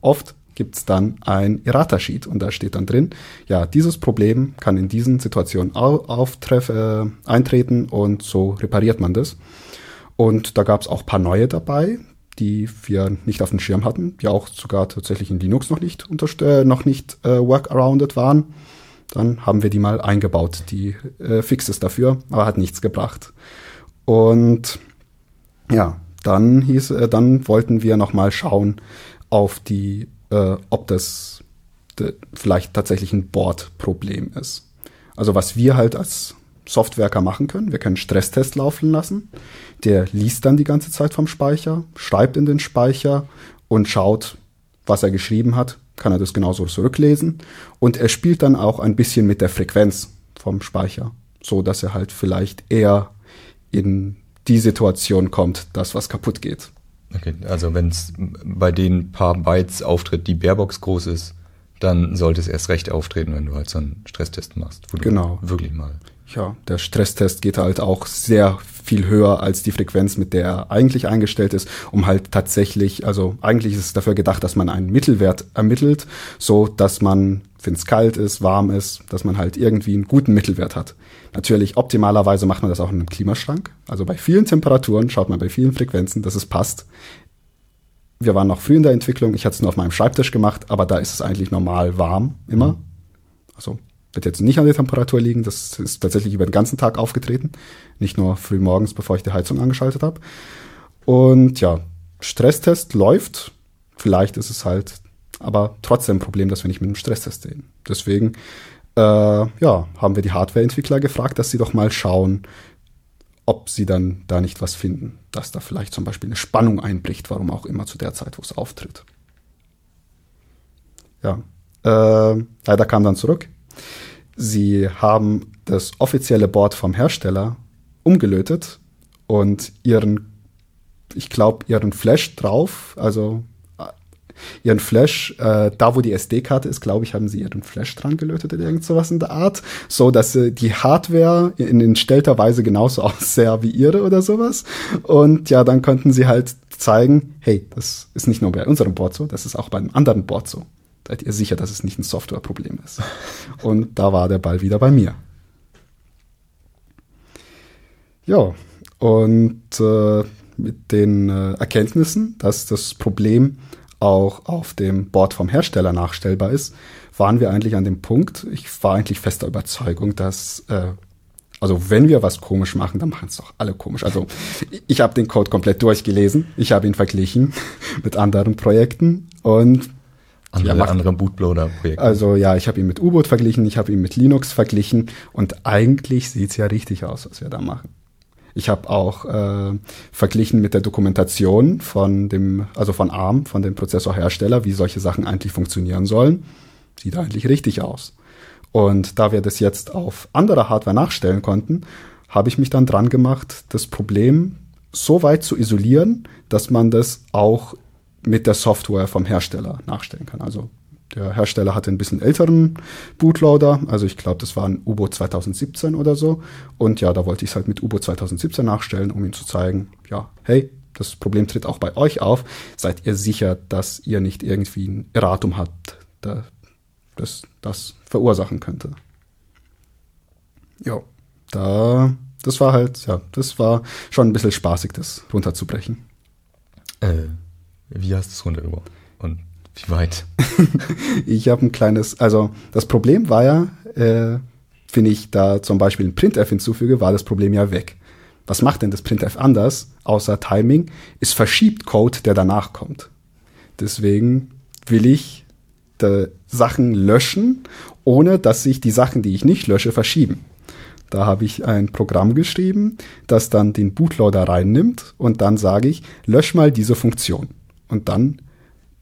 oft gibt es dann ein Errata-Sheet und da steht dann drin, ja, dieses Problem kann in diesen Situationen auftreff, äh, eintreten und so repariert man das. Und da gab es auch ein paar neue dabei, die wir nicht auf dem Schirm hatten, die auch sogar tatsächlich in Linux noch nicht, äh, noch nicht äh, workarounded waren. Dann haben wir die mal eingebaut, die äh, Fixes dafür, aber hat nichts gebracht. Und ja, dann hieß, äh, dann wollten wir noch mal schauen auf die äh, ob das vielleicht tatsächlich ein Bordproblem ist. Also was wir halt als Softwerker machen können, wir können Stresstest laufen lassen. Der liest dann die ganze Zeit vom Speicher, schreibt in den Speicher und schaut, was er geschrieben hat, kann er das genauso zurücklesen. Und er spielt dann auch ein bisschen mit der Frequenz vom Speicher, so dass er halt vielleicht eher in die Situation kommt, dass was kaputt geht. Okay, also wenn es bei den paar Bytes auftritt, die Barebox groß ist, dann sollte es erst recht auftreten, wenn du halt so einen Stresstest machst. genau. wirklich mal. Ja, der Stresstest geht halt auch sehr viel höher als die Frequenz, mit der er eigentlich eingestellt ist, um halt tatsächlich, also eigentlich ist es dafür gedacht, dass man einen Mittelwert ermittelt, so dass man, wenn es kalt ist, warm ist, dass man halt irgendwie einen guten Mittelwert hat. Natürlich, optimalerweise macht man das auch in einem Klimaschrank. Also bei vielen Temperaturen schaut man bei vielen Frequenzen, dass es passt. wir waren noch früh in der Entwicklung. Ich hatte es nur auf meinem Schreibtisch gemacht, aber da ist es eigentlich normal warm immer. Also wird jetzt nicht an der Temperatur liegen. Das ist tatsächlich über den ganzen Tag aufgetreten. Nicht nur früh morgens, bevor ich die Heizung angeschaltet habe. Und ja, Stresstest läuft. Vielleicht ist es halt aber trotzdem ein Problem, dass wir nicht mit einem Stresstest sehen. Deswegen äh, ja, haben wir die Hardwareentwickler gefragt, dass sie doch mal schauen, ob sie dann da nicht was finden, dass da vielleicht zum Beispiel eine Spannung einbricht, warum auch immer zu der Zeit, wo es auftritt. Ja, äh, leider kam dann zurück. Sie haben das offizielle Board vom Hersteller umgelötet und ihren, ich glaube, ihren Flash drauf, also ihren Flash, äh, da wo die SD-Karte ist, glaube ich, haben sie ihren Flash dran gelötet oder irgend sowas in der Art, so dass äh, die Hardware in entstellter Weise genauso *laughs* aussah wie ihre oder sowas. Und ja, dann konnten sie halt zeigen, hey, das ist nicht nur bei unserem Board so, das ist auch bei einem anderen Board so. Seid ihr sicher, dass es nicht ein Softwareproblem ist? Und da war der Ball wieder bei mir. Ja, und äh, mit den äh, Erkenntnissen, dass das Problem auch auf dem Board vom Hersteller nachstellbar ist, waren wir eigentlich an dem Punkt, ich war eigentlich fester Überzeugung, dass äh, also wenn wir was komisch machen, dann machen es doch alle komisch. Also ich habe den Code komplett durchgelesen, ich habe ihn verglichen *laughs* mit anderen Projekten und andere, ja, andere Bootloader-Projekte. Also ja, ich habe ihn mit U-Boot verglichen, ich habe ihn mit Linux verglichen und eigentlich sieht's ja richtig aus, was wir da machen. Ich habe auch äh, verglichen mit der Dokumentation von dem, also von ARM, von dem Prozessorhersteller, wie solche Sachen eigentlich funktionieren sollen. Sieht eigentlich richtig aus. Und da wir das jetzt auf andere Hardware nachstellen konnten, habe ich mich dann dran gemacht, das Problem so weit zu isolieren, dass man das auch mit der Software vom Hersteller nachstellen kann. Also der Hersteller hatte ein bisschen älteren Bootloader, also ich glaube, das war ein U-Boot 2017 oder so. Und ja, da wollte ich es halt mit U-Boot 2017 nachstellen, um ihm zu zeigen, ja, hey, das Problem tritt auch bei euch auf. Seid ihr sicher, dass ihr nicht irgendwie ein Erratum habt, das das verursachen könnte? Ja, da, das war halt, ja, das war schon ein bisschen spaßig, das runterzubrechen. Äh, wie hast du es runtergebracht? Und wie weit? *laughs* ich habe ein kleines, also das Problem war ja, äh, wenn ich da zum Beispiel ein Printf hinzufüge, war das Problem ja weg. Was macht denn das Printf anders, außer Timing? Es verschiebt Code, der danach kommt. Deswegen will ich Sachen löschen, ohne dass sich die Sachen, die ich nicht lösche, verschieben. Da habe ich ein Programm geschrieben, das dann den Bootloader reinnimmt und dann sage ich, lösch mal diese Funktion. Und dann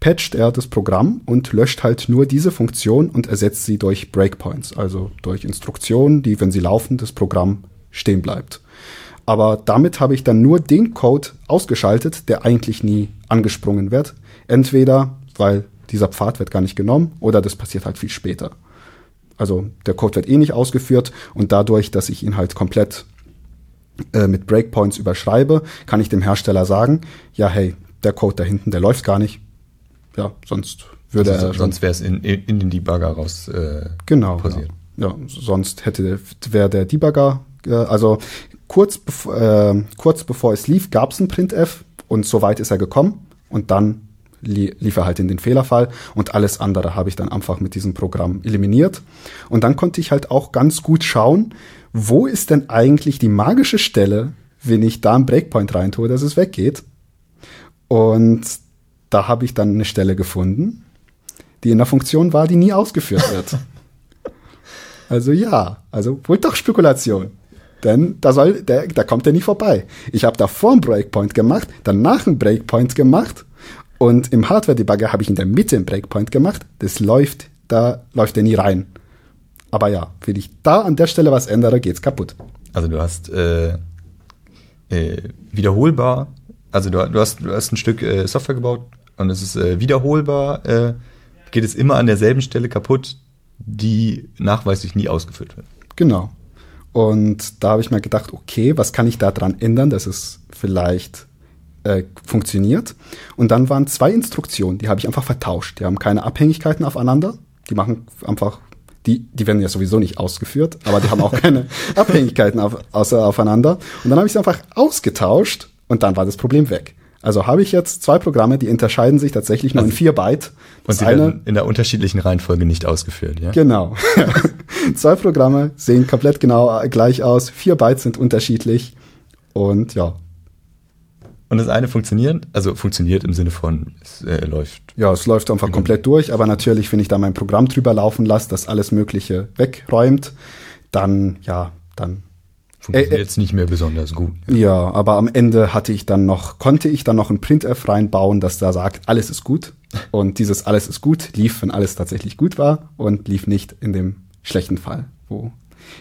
patcht er das Programm und löscht halt nur diese Funktion und ersetzt sie durch Breakpoints, also durch Instruktionen, die, wenn sie laufen, das Programm stehen bleibt. Aber damit habe ich dann nur den Code ausgeschaltet, der eigentlich nie angesprungen wird. Entweder, weil dieser Pfad wird gar nicht genommen, oder das passiert halt viel später. Also der Code wird eh nicht ausgeführt und dadurch, dass ich ihn halt komplett äh, mit Breakpoints überschreibe, kann ich dem Hersteller sagen, ja, hey, der Code da hinten, der läuft gar nicht, ja, sonst würde also, er. Sonst wäre es in, in den Debugger raus äh, genau, passiert. Ja. ja, sonst hätte wäre der Debugger, äh, also kurz, bev äh, kurz bevor es lief, gab es ein Printf und soweit ist er gekommen und dann li lief er halt in den Fehlerfall und alles andere habe ich dann einfach mit diesem Programm eliminiert. Und dann konnte ich halt auch ganz gut schauen, wo ist denn eigentlich die magische Stelle, wenn ich da einen Breakpoint reintue, dass es weggeht. Und da habe ich dann eine Stelle gefunden, die in der Funktion war, die nie ausgeführt wird. *laughs* also ja, also wohl doch Spekulation. Denn da soll, der, da kommt er nie vorbei. Ich habe da vor ein Breakpoint gemacht, danach ein Breakpoint gemacht und im Hardware-Debugger habe ich in der Mitte ein Breakpoint gemacht. Das läuft, da läuft er nie rein. Aber ja, wenn ich da an der Stelle was ändere, geht's kaputt. Also du hast äh, äh, wiederholbar, also du, du, hast, du hast ein Stück äh, Software gebaut, und es ist äh, wiederholbar, äh, geht es immer an derselben Stelle kaputt, die nachweislich nie ausgeführt wird. Genau. Und da habe ich mir gedacht, okay, was kann ich da dran ändern, dass es vielleicht äh, funktioniert? Und dann waren zwei Instruktionen, die habe ich einfach vertauscht. Die haben keine Abhängigkeiten aufeinander. Die machen einfach, die, die werden ja sowieso nicht ausgeführt, aber die haben auch keine *laughs* Abhängigkeiten auf, außer aufeinander. Und dann habe ich sie einfach ausgetauscht und dann war das Problem weg. Also habe ich jetzt zwei Programme, die unterscheiden sich tatsächlich nur Also- in vier Byte. Und Das sie werden in der unterschiedlichen Reihenfolge nicht ausgeführt, ja? Genau. *laughs* Zwei Programme sehen komplett genau gleich aus. Vier Bytes sind unterschiedlich. Und ja, Und das eine funktioniert, also funktioniert im Sinne von, es äh, läuft. ja, es läuft einfach komplett durch. Aber natürlich, wenn ich da mein Programm drüber laufen lasse, das alles Mögliche wegräumt, dann, ja, dann Funktioniert Äh, äh. jetzt nicht mehr besonders gut. Ja, aber am Ende hatte ich dann noch, konnte ich dann noch ein Printf reinbauen, das da sagt, alles ist gut. *laughs* Und dieses alles ist gut lief, wenn alles tatsächlich gut war und lief nicht in dem schlechten Fall, wo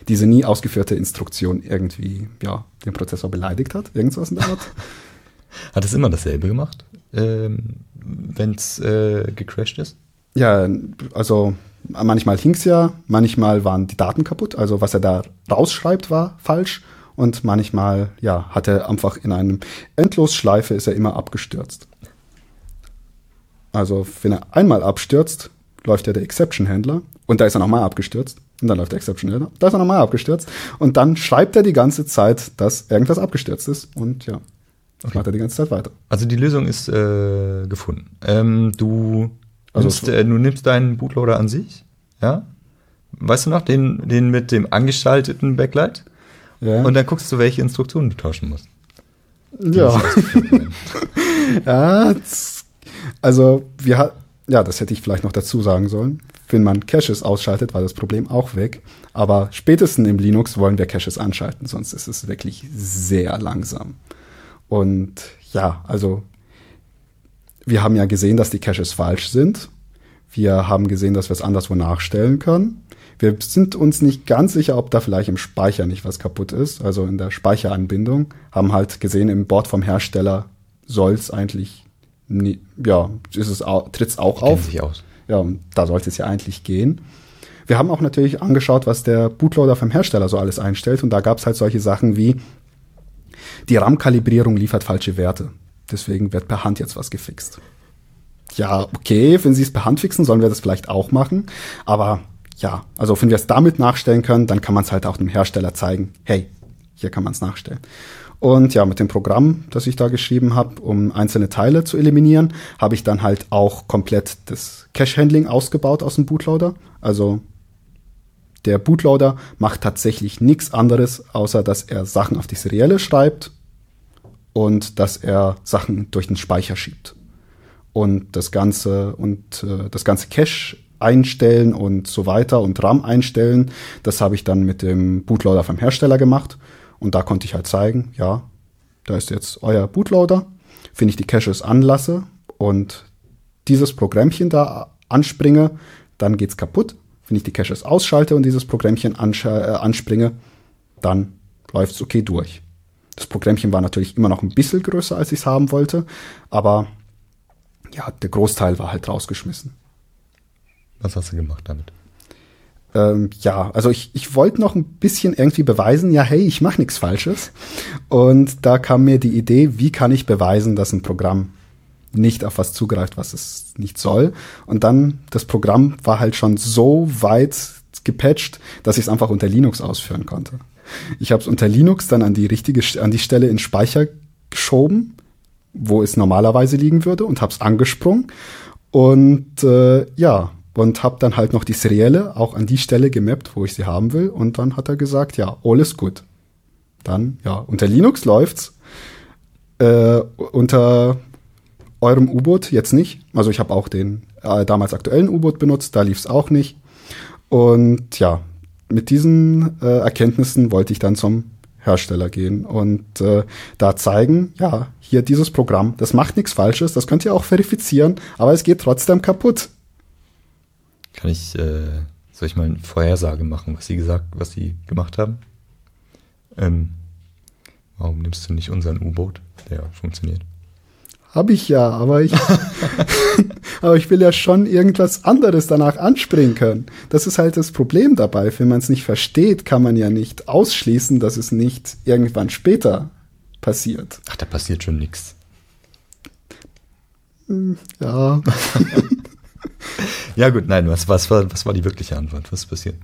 diese nie ausgeführte Instruktion irgendwie, ja, den Prozessor beleidigt hat. Irgendwas in der Art. *laughs* Hat es immer dasselbe gemacht, ähm, wenn es äh, gecrashed ist? Ja, also manchmal hing's ja, manchmal waren die Daten kaputt, also was er da rausschreibt war falsch und manchmal ja, hat er einfach in einem Endlosschleife ist er immer abgestürzt. Also wenn er einmal abstürzt, läuft ja der Exception Händler und da ist er nochmal abgestürzt und dann läuft der Exception Händler, da ist er nochmal abgestürzt und dann schreibt er die ganze Zeit, dass irgendwas abgestürzt ist und ja, das macht er die ganze Zeit weiter. Also die Lösung ist äh, gefunden. Ähm, du, Also nimmst, äh, du nimmst deinen Bootloader an sich, ja? Weißt du noch, den, den mit dem angeschalteten Backlight? Ja. Und dann guckst du, welche Instruktionen du tauschen musst. ja. *laughs* Ja, also wir ha- ja, das hätte ich vielleicht noch dazu sagen sollen. Wenn man Caches ausschaltet, war das Problem auch weg. Aber spätestens im Linux wollen wir Caches anschalten, sonst ist es wirklich sehr langsam. Und ja, also wir haben ja gesehen, dass die Caches falsch sind. Wir haben gesehen, dass wir es anderswo nachstellen können. Wir sind uns nicht ganz sicher, ob da vielleicht im Speicher nicht was kaputt ist, also in der Speicheranbindung. Haben halt gesehen, im Board vom Hersteller soll es eigentlich, nie, ja, tritt es auch Kennen auf. sich aus. Ja, und da sollte es ja eigentlich gehen. Wir haben auch natürlich angeschaut, was der Bootloader vom Hersteller so alles einstellt. Und da gab es halt solche Sachen wie, die RAM-Kalibrierung liefert falsche Werte. Deswegen wird per Hand jetzt was gefixt. Ja, okay, wenn Sie es per Hand fixen, sollen wir das vielleicht auch machen. Aber ja, also wenn wir es damit nachstellen können, dann kann man es halt auch dem Hersteller zeigen, hey, hier kann man es nachstellen. Und ja, mit dem Programm, das ich da geschrieben habe, um einzelne Teile zu eliminieren, habe ich dann halt auch komplett das Cache-Handling ausgebaut aus dem Bootloader. Also der Bootloader macht tatsächlich nichts anderes, außer dass er Sachen auf die Serielle schreibt und dass er Sachen durch den Speicher schiebt. Und das ganze und äh, das ganze Cache einstellen und so weiter und RAM einstellen, das habe ich dann mit dem Bootloader vom Hersteller gemacht und da konnte ich halt zeigen, ja, da ist jetzt euer Bootloader, wenn ich die Caches anlasse und dieses Programmchen da anspringe, dann geht's kaputt. Wenn ich die Caches ausschalte und dieses Programmchen äh, anspringe, dann läuft's okay durch. Das Programmchen war natürlich immer noch ein bisschen größer, als ich es haben wollte, aber ja, der Großteil war halt rausgeschmissen. Was hast du gemacht damit? Ähm, ja, also ich, ich wollte noch ein bisschen irgendwie beweisen, ja, hey, ich mache nichts Falsches. Und da kam mir die Idee, wie kann ich beweisen, dass ein Programm nicht auf was zugreift, was es nicht soll. Und dann, das Programm war halt schon so weit gepatcht, dass ich es einfach unter Linux ausführen konnte. Ich habe es unter Linux dann an die richtige, an die Stelle in Speicher geschoben, wo es normalerweise liegen würde und habe es angesprungen. Und äh, ja, und habe dann halt noch die Serielle auch an die Stelle gemappt, wo ich sie haben will. Und dann hat er gesagt, ja, alles gut. Dann, ja, unter Linux läuft's. Äh, unter eurem U-Boot jetzt nicht. Also ich habe auch den äh, damals aktuellen U-Boot benutzt, da lief's auch nicht. Und ja, mit diesen äh, Erkenntnissen wollte ich dann zum Hersteller gehen und äh, da zeigen, ja, hier dieses Programm, das macht nichts Falsches, das könnt ihr auch verifizieren, aber es geht trotzdem kaputt. Kann ich, äh, soll ich mal eine Vorhersage machen, was sie gesagt, was sie gemacht haben? Ähm, warum nimmst du nicht unseren U-Boot? Der funktioniert. Habe ich ja, aber ich, *laughs* *laughs* aber ich will ja schon irgendwas anderes danach anspringen können. Das ist halt das Problem dabei. Wenn man es nicht versteht, kann man ja nicht ausschließen, dass es nicht irgendwann später passiert. Ach, da passiert schon nichts. Ja, *laughs* Ja gut, nein, was, was, war, was war die wirkliche Antwort? Was ist passiert?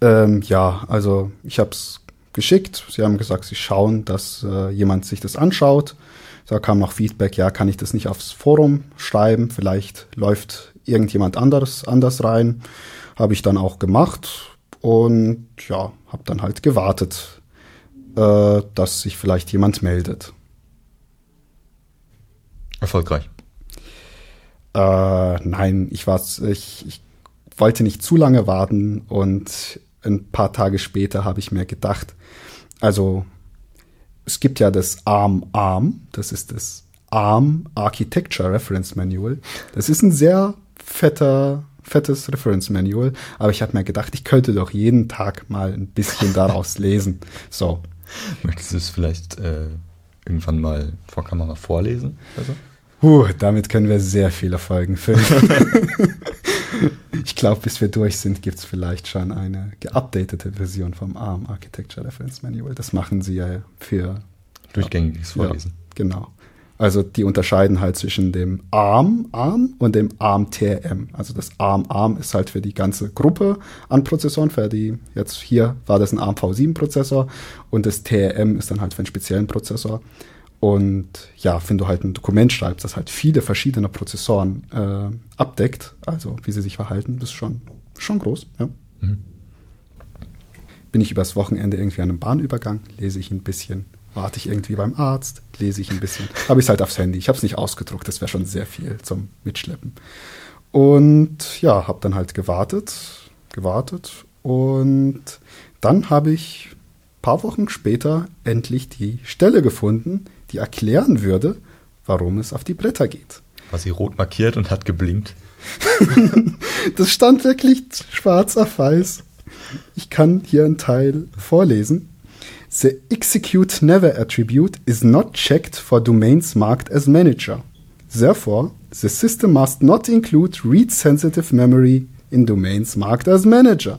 ähm, ja, also ich habe es geschickt. Sie haben gesagt, sie schauen, dass äh, jemand sich das anschaut. Da kam noch Feedback, ja, kann ich das nicht aufs Forum schreiben? Vielleicht läuft irgendjemand anderes anders rein. Habe ich dann auch gemacht und ja, habe dann halt gewartet, äh, dass sich vielleicht jemand meldet. Erfolgreich. Äh, nein, ich war, ich, ich wollte nicht zu lange warten und ein paar Tage später habe ich mir gedacht, also es gibt ja das ARM ARM, das ist das ARM Architecture Reference Manual. Das ist ein sehr fetter, fettes Reference Manual, aber ich habe mir gedacht, ich könnte doch jeden Tag mal ein bisschen daraus *laughs* lesen. So. Möchtest du es vielleicht äh, irgendwann mal vor Kamera vorlesen? Also? Puh, damit können wir sehr viele Folgen füllen. *laughs* *laughs* ich glaube, bis wir durch sind, gibt es vielleicht schon eine geupdatete Version vom ARM Architecture Reference Manual. Das machen sie ja für durchgängiges Vorlesen. Ja, genau. Also die unterscheiden halt zwischen dem ARM ARM und dem ARM TRM. Also das ARM ARM ist halt für die ganze Gruppe an Prozessoren. Für die jetzt hier war das ein ARM V7 Prozessor und das TRM ist dann halt für einen speziellen Prozessor. Und ja, wenn du halt ein Dokument schreibst, das halt viele verschiedene Prozessoren äh, abdeckt, also wie sie sich verhalten, das ist schon, schon groß. Ja. Mhm. Bin ich übers Wochenende irgendwie an einem Bahnübergang, lese ich ein bisschen, warte ich irgendwie beim Arzt, lese ich ein bisschen, habe ich es halt aufs Handy. Ich habe es nicht ausgedruckt, das wäre schon sehr viel zum Mitschleppen. Und ja, habe dann halt gewartet, gewartet und dann habe ich paar Wochen später endlich die Stelle gefunden, die erklären würde, warum es auf die Blätter geht. War sie rot markiert und hat geblinkt? *laughs* das stand wirklich schwarz auf weiß. Ich kann hier einen Teil vorlesen. The execute never attribute is not checked for domains marked as manager. Therefore, the system must not include read sensitive memory in domains marked as manager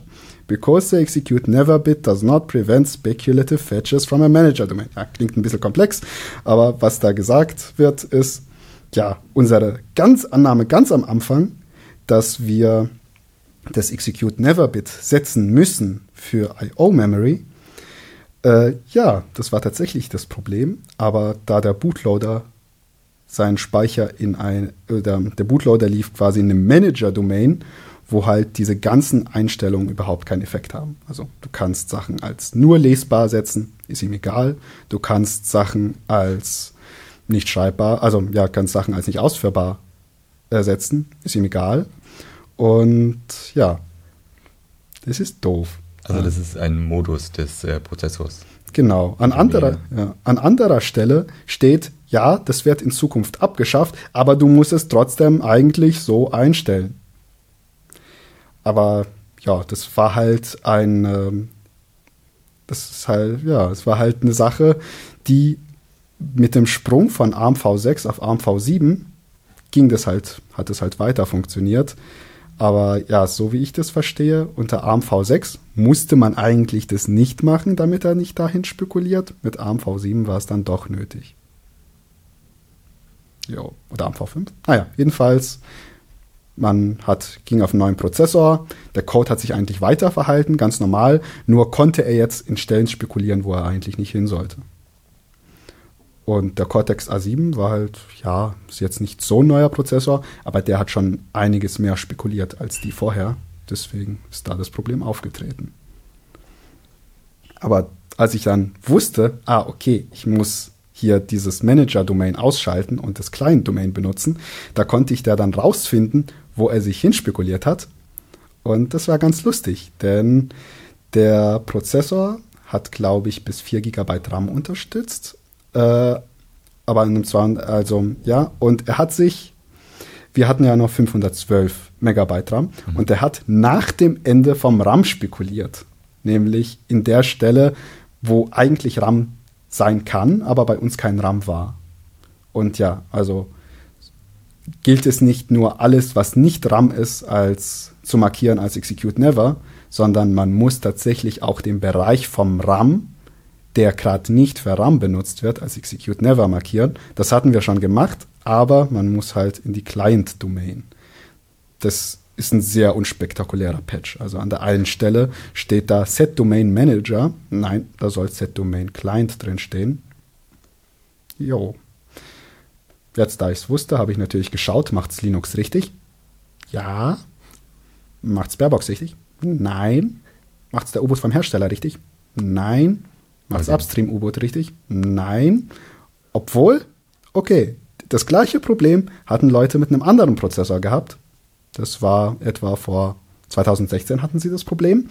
because the execute never bit does not prevent speculative fetches from a manager domain. Ja, klingt ein bisschen komplex, aber was da gesagt wird, ist, ja, unsere ganz Annahme ganz am Anfang, dass wir das execute never bit setzen müssen für IO Memory. Äh, ja, das war tatsächlich das Problem, aber da der Bootloader seinen Speicher in ein, oder der Bootloader lief quasi in einem Manager-Domain wo halt diese ganzen Einstellungen überhaupt keinen Effekt haben. Also du kannst Sachen als nur lesbar setzen, ist ihm egal. Du kannst Sachen als nicht schreibbar, also ja, kannst Sachen als nicht ausführbar ersetzen, ist ihm egal. Und ja, das ist doof. Also das ist ein Modus des äh, Prozessors. Genau. An anderer, ja, an anderer Stelle steht, ja, das wird in Zukunft abgeschafft, aber du musst es trotzdem eigentlich so einstellen. Aber ja, das war halt ein, ähm, das ist halt, ja, es war halt eine Sache, die mit dem Sprung von ARM V6 auf ARM V7 ging das halt, hat es halt weiter funktioniert. Aber ja, so wie ich das verstehe, unter ARM V6 musste man eigentlich das nicht machen, damit er nicht dahin spekuliert. Mit ARM V7 war es dann doch nötig. Jo, oder ARM V5. Naja, jedenfalls man hat, ging auf einen neuen Prozessor, der Code hat sich eigentlich weiter verhalten, ganz normal, nur konnte er jetzt in Stellen spekulieren, wo er eigentlich nicht hin sollte. Und der Cortex A7 war halt, ja, ist jetzt nicht so ein neuer Prozessor, aber der hat schon einiges mehr spekuliert als die vorher. Deswegen ist da das Problem aufgetreten. Aber als ich dann wusste, ah, okay, ich muss hier dieses Manager-Domain ausschalten und das Client-Domain benutzen, da konnte ich da dann rausfinden, wo er sich hinspekuliert hat. Und das war ganz lustig, denn der Prozessor hat, glaube ich, bis 4 GB RAM unterstützt. Äh, aber in einem 200, also ja, und er hat sich, wir hatten ja noch 512 Megabyte RAM mhm. und er hat nach dem Ende vom RAM spekuliert. Nämlich in der Stelle, wo eigentlich RAM sein kann, aber bei uns kein RAM war. Und ja, also gilt es nicht nur alles, was nicht RAM ist, als zu markieren als Execute Never, sondern man muss tatsächlich auch den Bereich vom RAM, der gerade nicht für RAM benutzt wird, als Execute Never markieren. Das hatten wir schon gemacht, aber man muss halt in die Client-Domain. Das ist ein sehr unspektakulärer Patch. Also an der einen Stelle steht da Set Domain Manager. Nein, da soll Set Domain Client drin stehen. Jo. Jetzt, da ich es wusste, habe ich natürlich geschaut, macht es Linux richtig? Ja. Macht es Barebox richtig? Nein. Macht es der U-Boot vom Hersteller richtig? Nein. Macht es Okay. Upstream-U-Boot richtig? Nein. Obwohl, okay, das gleiche Problem hatten Leute mit einem anderen Prozessor gehabt. Das war etwa vor 2016 hatten sie das Problem.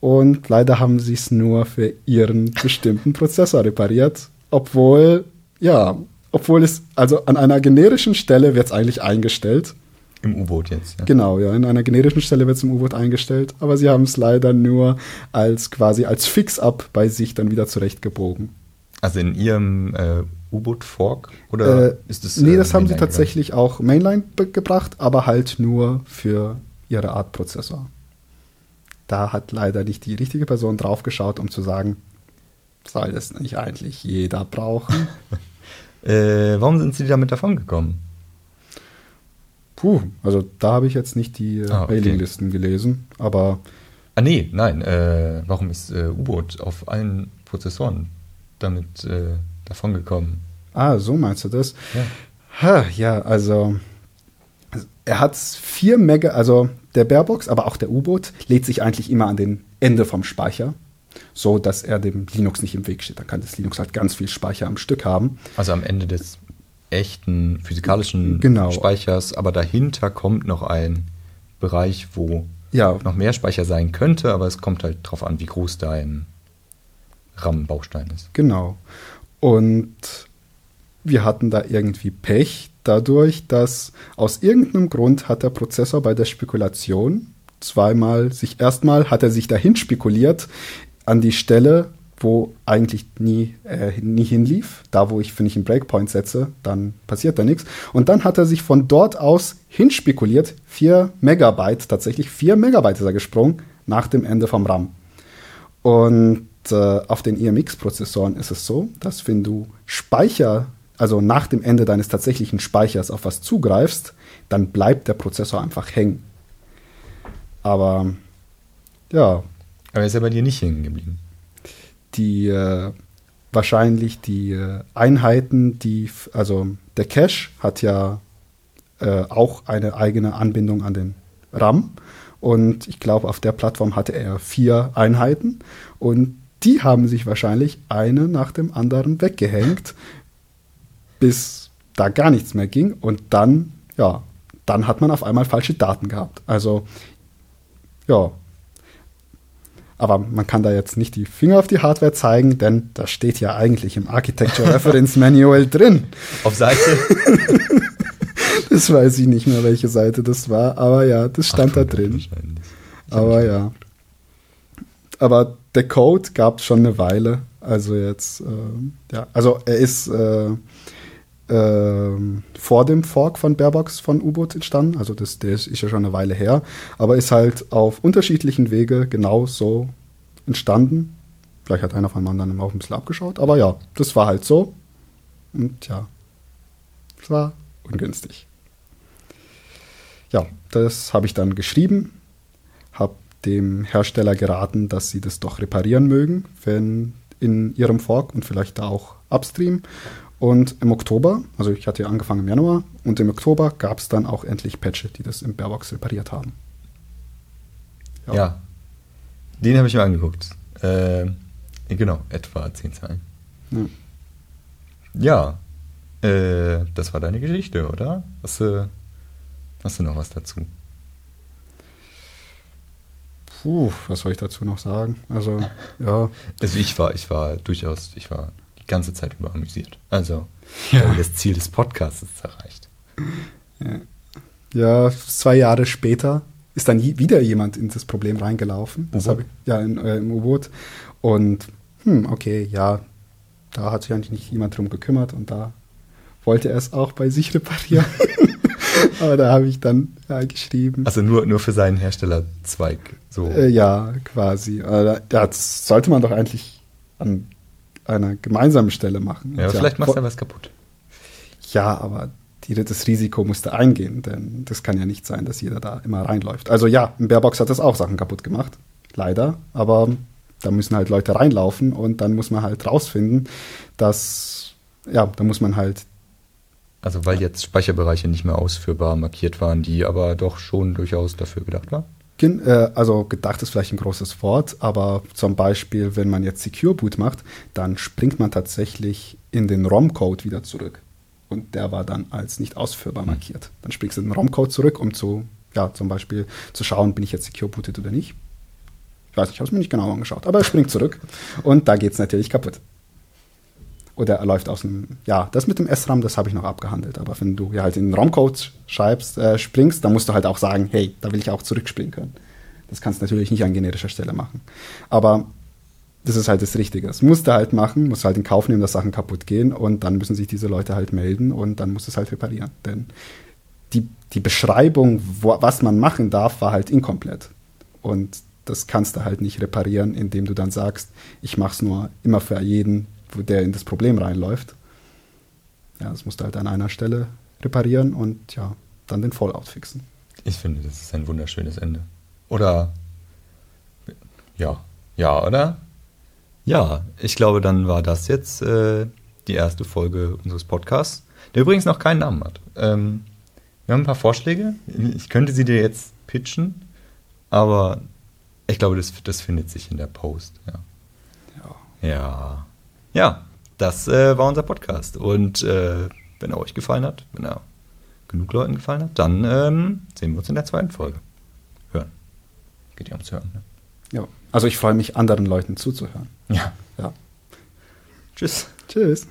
Und leider haben sie es nur für ihren bestimmten Prozessor repariert. Obwohl, ja, obwohl es, also an einer generischen Stelle wird es eigentlich eingestellt. Im U-Boot jetzt. Ja. Genau, ja, in einer generischen Stelle wird es im U-Boot eingestellt. Aber sie haben es leider nur als quasi als Fix-Up bei sich dann wieder zurechtgebogen. Also in ihrem äh, U-Boot-Fork? Oder Äh, ist das. nee, äh, das haben sie tatsächlich auch Mainline gebracht, aber halt nur für ihre Art Prozessor. Da hat leider nicht die richtige Person draufgeschaut, um zu sagen, soll das nicht eigentlich jeder brauchen? *laughs* Äh, warum sind sie damit davon gekommen? Puh, also da habe ich jetzt nicht die äh, Ah, okay. Mailinglisten gelesen, aber Ah, nee, nein. Äh, warum ist äh, U-Boot auf allen Prozessoren damit äh, davon gekommen? ah, so meinst du das? Ja. Ha, ja, also er hat vier Mega, also der Barebox, aber auch der U-Boot lädt sich eigentlich immer an den Ende vom Speicher, so dass er dem Linux nicht im Weg steht. Dann kann das Linux halt ganz viel Speicher am Stück haben. Also am Ende des echten physikalischen Genau. Speichers, aber dahinter kommt noch ein Bereich, wo Ja, noch mehr Speicher sein könnte, aber es kommt halt drauf an, wie groß dein RAM-Baustein ist. genau. Und wir hatten da irgendwie Pech dadurch, dass aus irgendeinem Grund hat der Prozessor bei der Spekulation zweimal sich erstmal hat er sich dahin spekuliert an die Stelle, wo eigentlich nie, äh, nie hinlief. Da, wo ich, wenn ich einen Breakpoint setze, dann passiert da nichts. Und dann hat er sich von dort aus hinspekuliert, 4 Megabyte, tatsächlich 4 Megabyte ist er gesprungen, nach dem Ende vom RAM. Und äh, auf den IMX-Prozessoren ist es so, dass wenn du Speicher, also nach dem Ende deines tatsächlichen Speichers auf was zugreifst, dann bleibt der Prozessor einfach hängen. Aber ja, Aber er ist ja bei dir nicht hängen geblieben. die äh, wahrscheinlich die äh, Einheiten, die, also der Cache hat ja äh, auch eine eigene Anbindung an den RAM. Und ich glaube, auf der Plattform hatte er vier Einheiten. Und die haben sich wahrscheinlich eine nach dem anderen weggehängt, bis da gar nichts mehr ging. Und dann, ja, dann hat man auf einmal falsche Daten gehabt. Also, ja, aber man kann da jetzt nicht die Finger auf die Hardware zeigen, denn das steht ja eigentlich im Architecture Reference *laughs* Manual drin. Auf Seite *laughs* Das weiß ich nicht mehr, welche Seite das war, aber ja, das stand da 800 drin. Aber ja. Aber der Code gab es schon eine Weile. Also jetzt, ähm, ja, also er ist äh, vor dem Fork von Barebox von U-Boot entstanden. Also das, ist, ist ja schon eine Weile her. Aber ist halt auf unterschiedlichen Wege genau so entstanden. Vielleicht hat einer von den anderen auch ein bisschen abgeschaut. Aber ja, das war halt so. Und ja, es war ungünstig. Ja, das habe ich dann geschrieben, habe dem Hersteller geraten, dass sie das doch reparieren mögen, wenn in ihrem Fork und vielleicht da auch upstream. Und im Oktober, also ich hatte ja angefangen im Januar, und im Oktober gab es dann auch endlich Patche, die das im Barebox repariert haben. Ja. Den habe ich mir angeguckt. Äh, genau, etwa 10 Zeilen. Ja. Ja, äh, das war deine Geschichte, oder? Hast du, hast du noch was dazu? Puh, was soll ich dazu noch sagen? Also, ja. *laughs* Also ich war, ich war durchaus, ich war die ganze Zeit über amüsiert. Also, ja. das Ziel des Podcasts ist erreicht. Ja, zwei Jahre später ist dann wieder jemand in das Problem reingelaufen. Das ich, ja, in, äh, im U-Boot. Und, hm, okay, ja, da hat sich eigentlich nicht jemand drum gekümmert und da wollte er es auch bei sich reparieren. *laughs* Aber da habe ich dann ja, geschrieben. Also nur, nur für seinen Herstellerzweig. So. Äh, ja, quasi. Äh, das sollte man doch eigentlich an einer gemeinsamen Stelle machen. ja, aber Tja, vielleicht machst du ja was kaputt. Ja, aber die, das Risiko musste eingehen, denn das kann ja nicht sein, dass jeder da immer reinläuft. Also ja, im Barebox hat das auch Sachen kaputt gemacht, leider, aber da müssen halt Leute reinlaufen und dann muss man halt rausfinden, dass, ja, da muss man halt Also weil jetzt Speicherbereiche nicht mehr ausführbar markiert waren, die aber doch schon durchaus dafür gedacht waren. Äh, Also gedacht ist vielleicht ein großes Wort, aber zum Beispiel, wenn man jetzt Secure Boot macht, dann springt man tatsächlich in den ROM-Code wieder zurück. Und der war dann als nicht ausführbar markiert. Dann springst du in den ROM-Code zurück, um zu, ja, zum Beispiel zu schauen, bin ich jetzt secure booted oder nicht. Ich weiß nicht, ich habe es mir nicht genau angeschaut, aber er springt zurück und da geht es natürlich kaputt. Oder er läuft aus dem, ja, das mit dem SRAM, das habe ich noch abgehandelt. Aber wenn du ja halt in den ROM-Code schreibst, äh, springst, dann musst du halt auch sagen, hey, da will ich auch zurückspringen können. Das kannst du natürlich nicht an generischer Stelle machen. Aber das ist halt das Richtige. Das musst du halt machen, musst halt in Kauf nehmen, dass Sachen kaputt gehen und dann müssen sich diese Leute halt melden und dann musst du es halt reparieren. Denn die, die Beschreibung, wo, was man machen darf, war halt inkomplett. Und das kannst du halt nicht reparieren, indem du dann sagst, ich mache es nur immer für jeden, der in das Problem reinläuft. Ja, das musst du halt an einer Stelle reparieren und ja, dann den Fallout fixen. Ich finde, das ist ein wunderschönes Ende. Oder ja, ja, oder? Ja, ich glaube, dann war das jetzt äh, die erste Folge unseres Podcasts, der übrigens noch keinen Namen hat. Ähm, wir haben ein paar Vorschläge. Ich könnte sie dir jetzt pitchen, aber ich glaube, das, das findet sich in der Post. Ja. Ja. Ja, ja das äh, war unser Podcast. Und äh, wenn er euch gefallen hat, wenn er genug Leuten gefallen hat, dann ähm, sehen wir uns in der zweiten Folge. Hören. Geht ja ums Hören. Ne? ja. Also ich freue mich, anderen Leuten zuzuhören. Ja. Ja. Tschüss. Tschüss.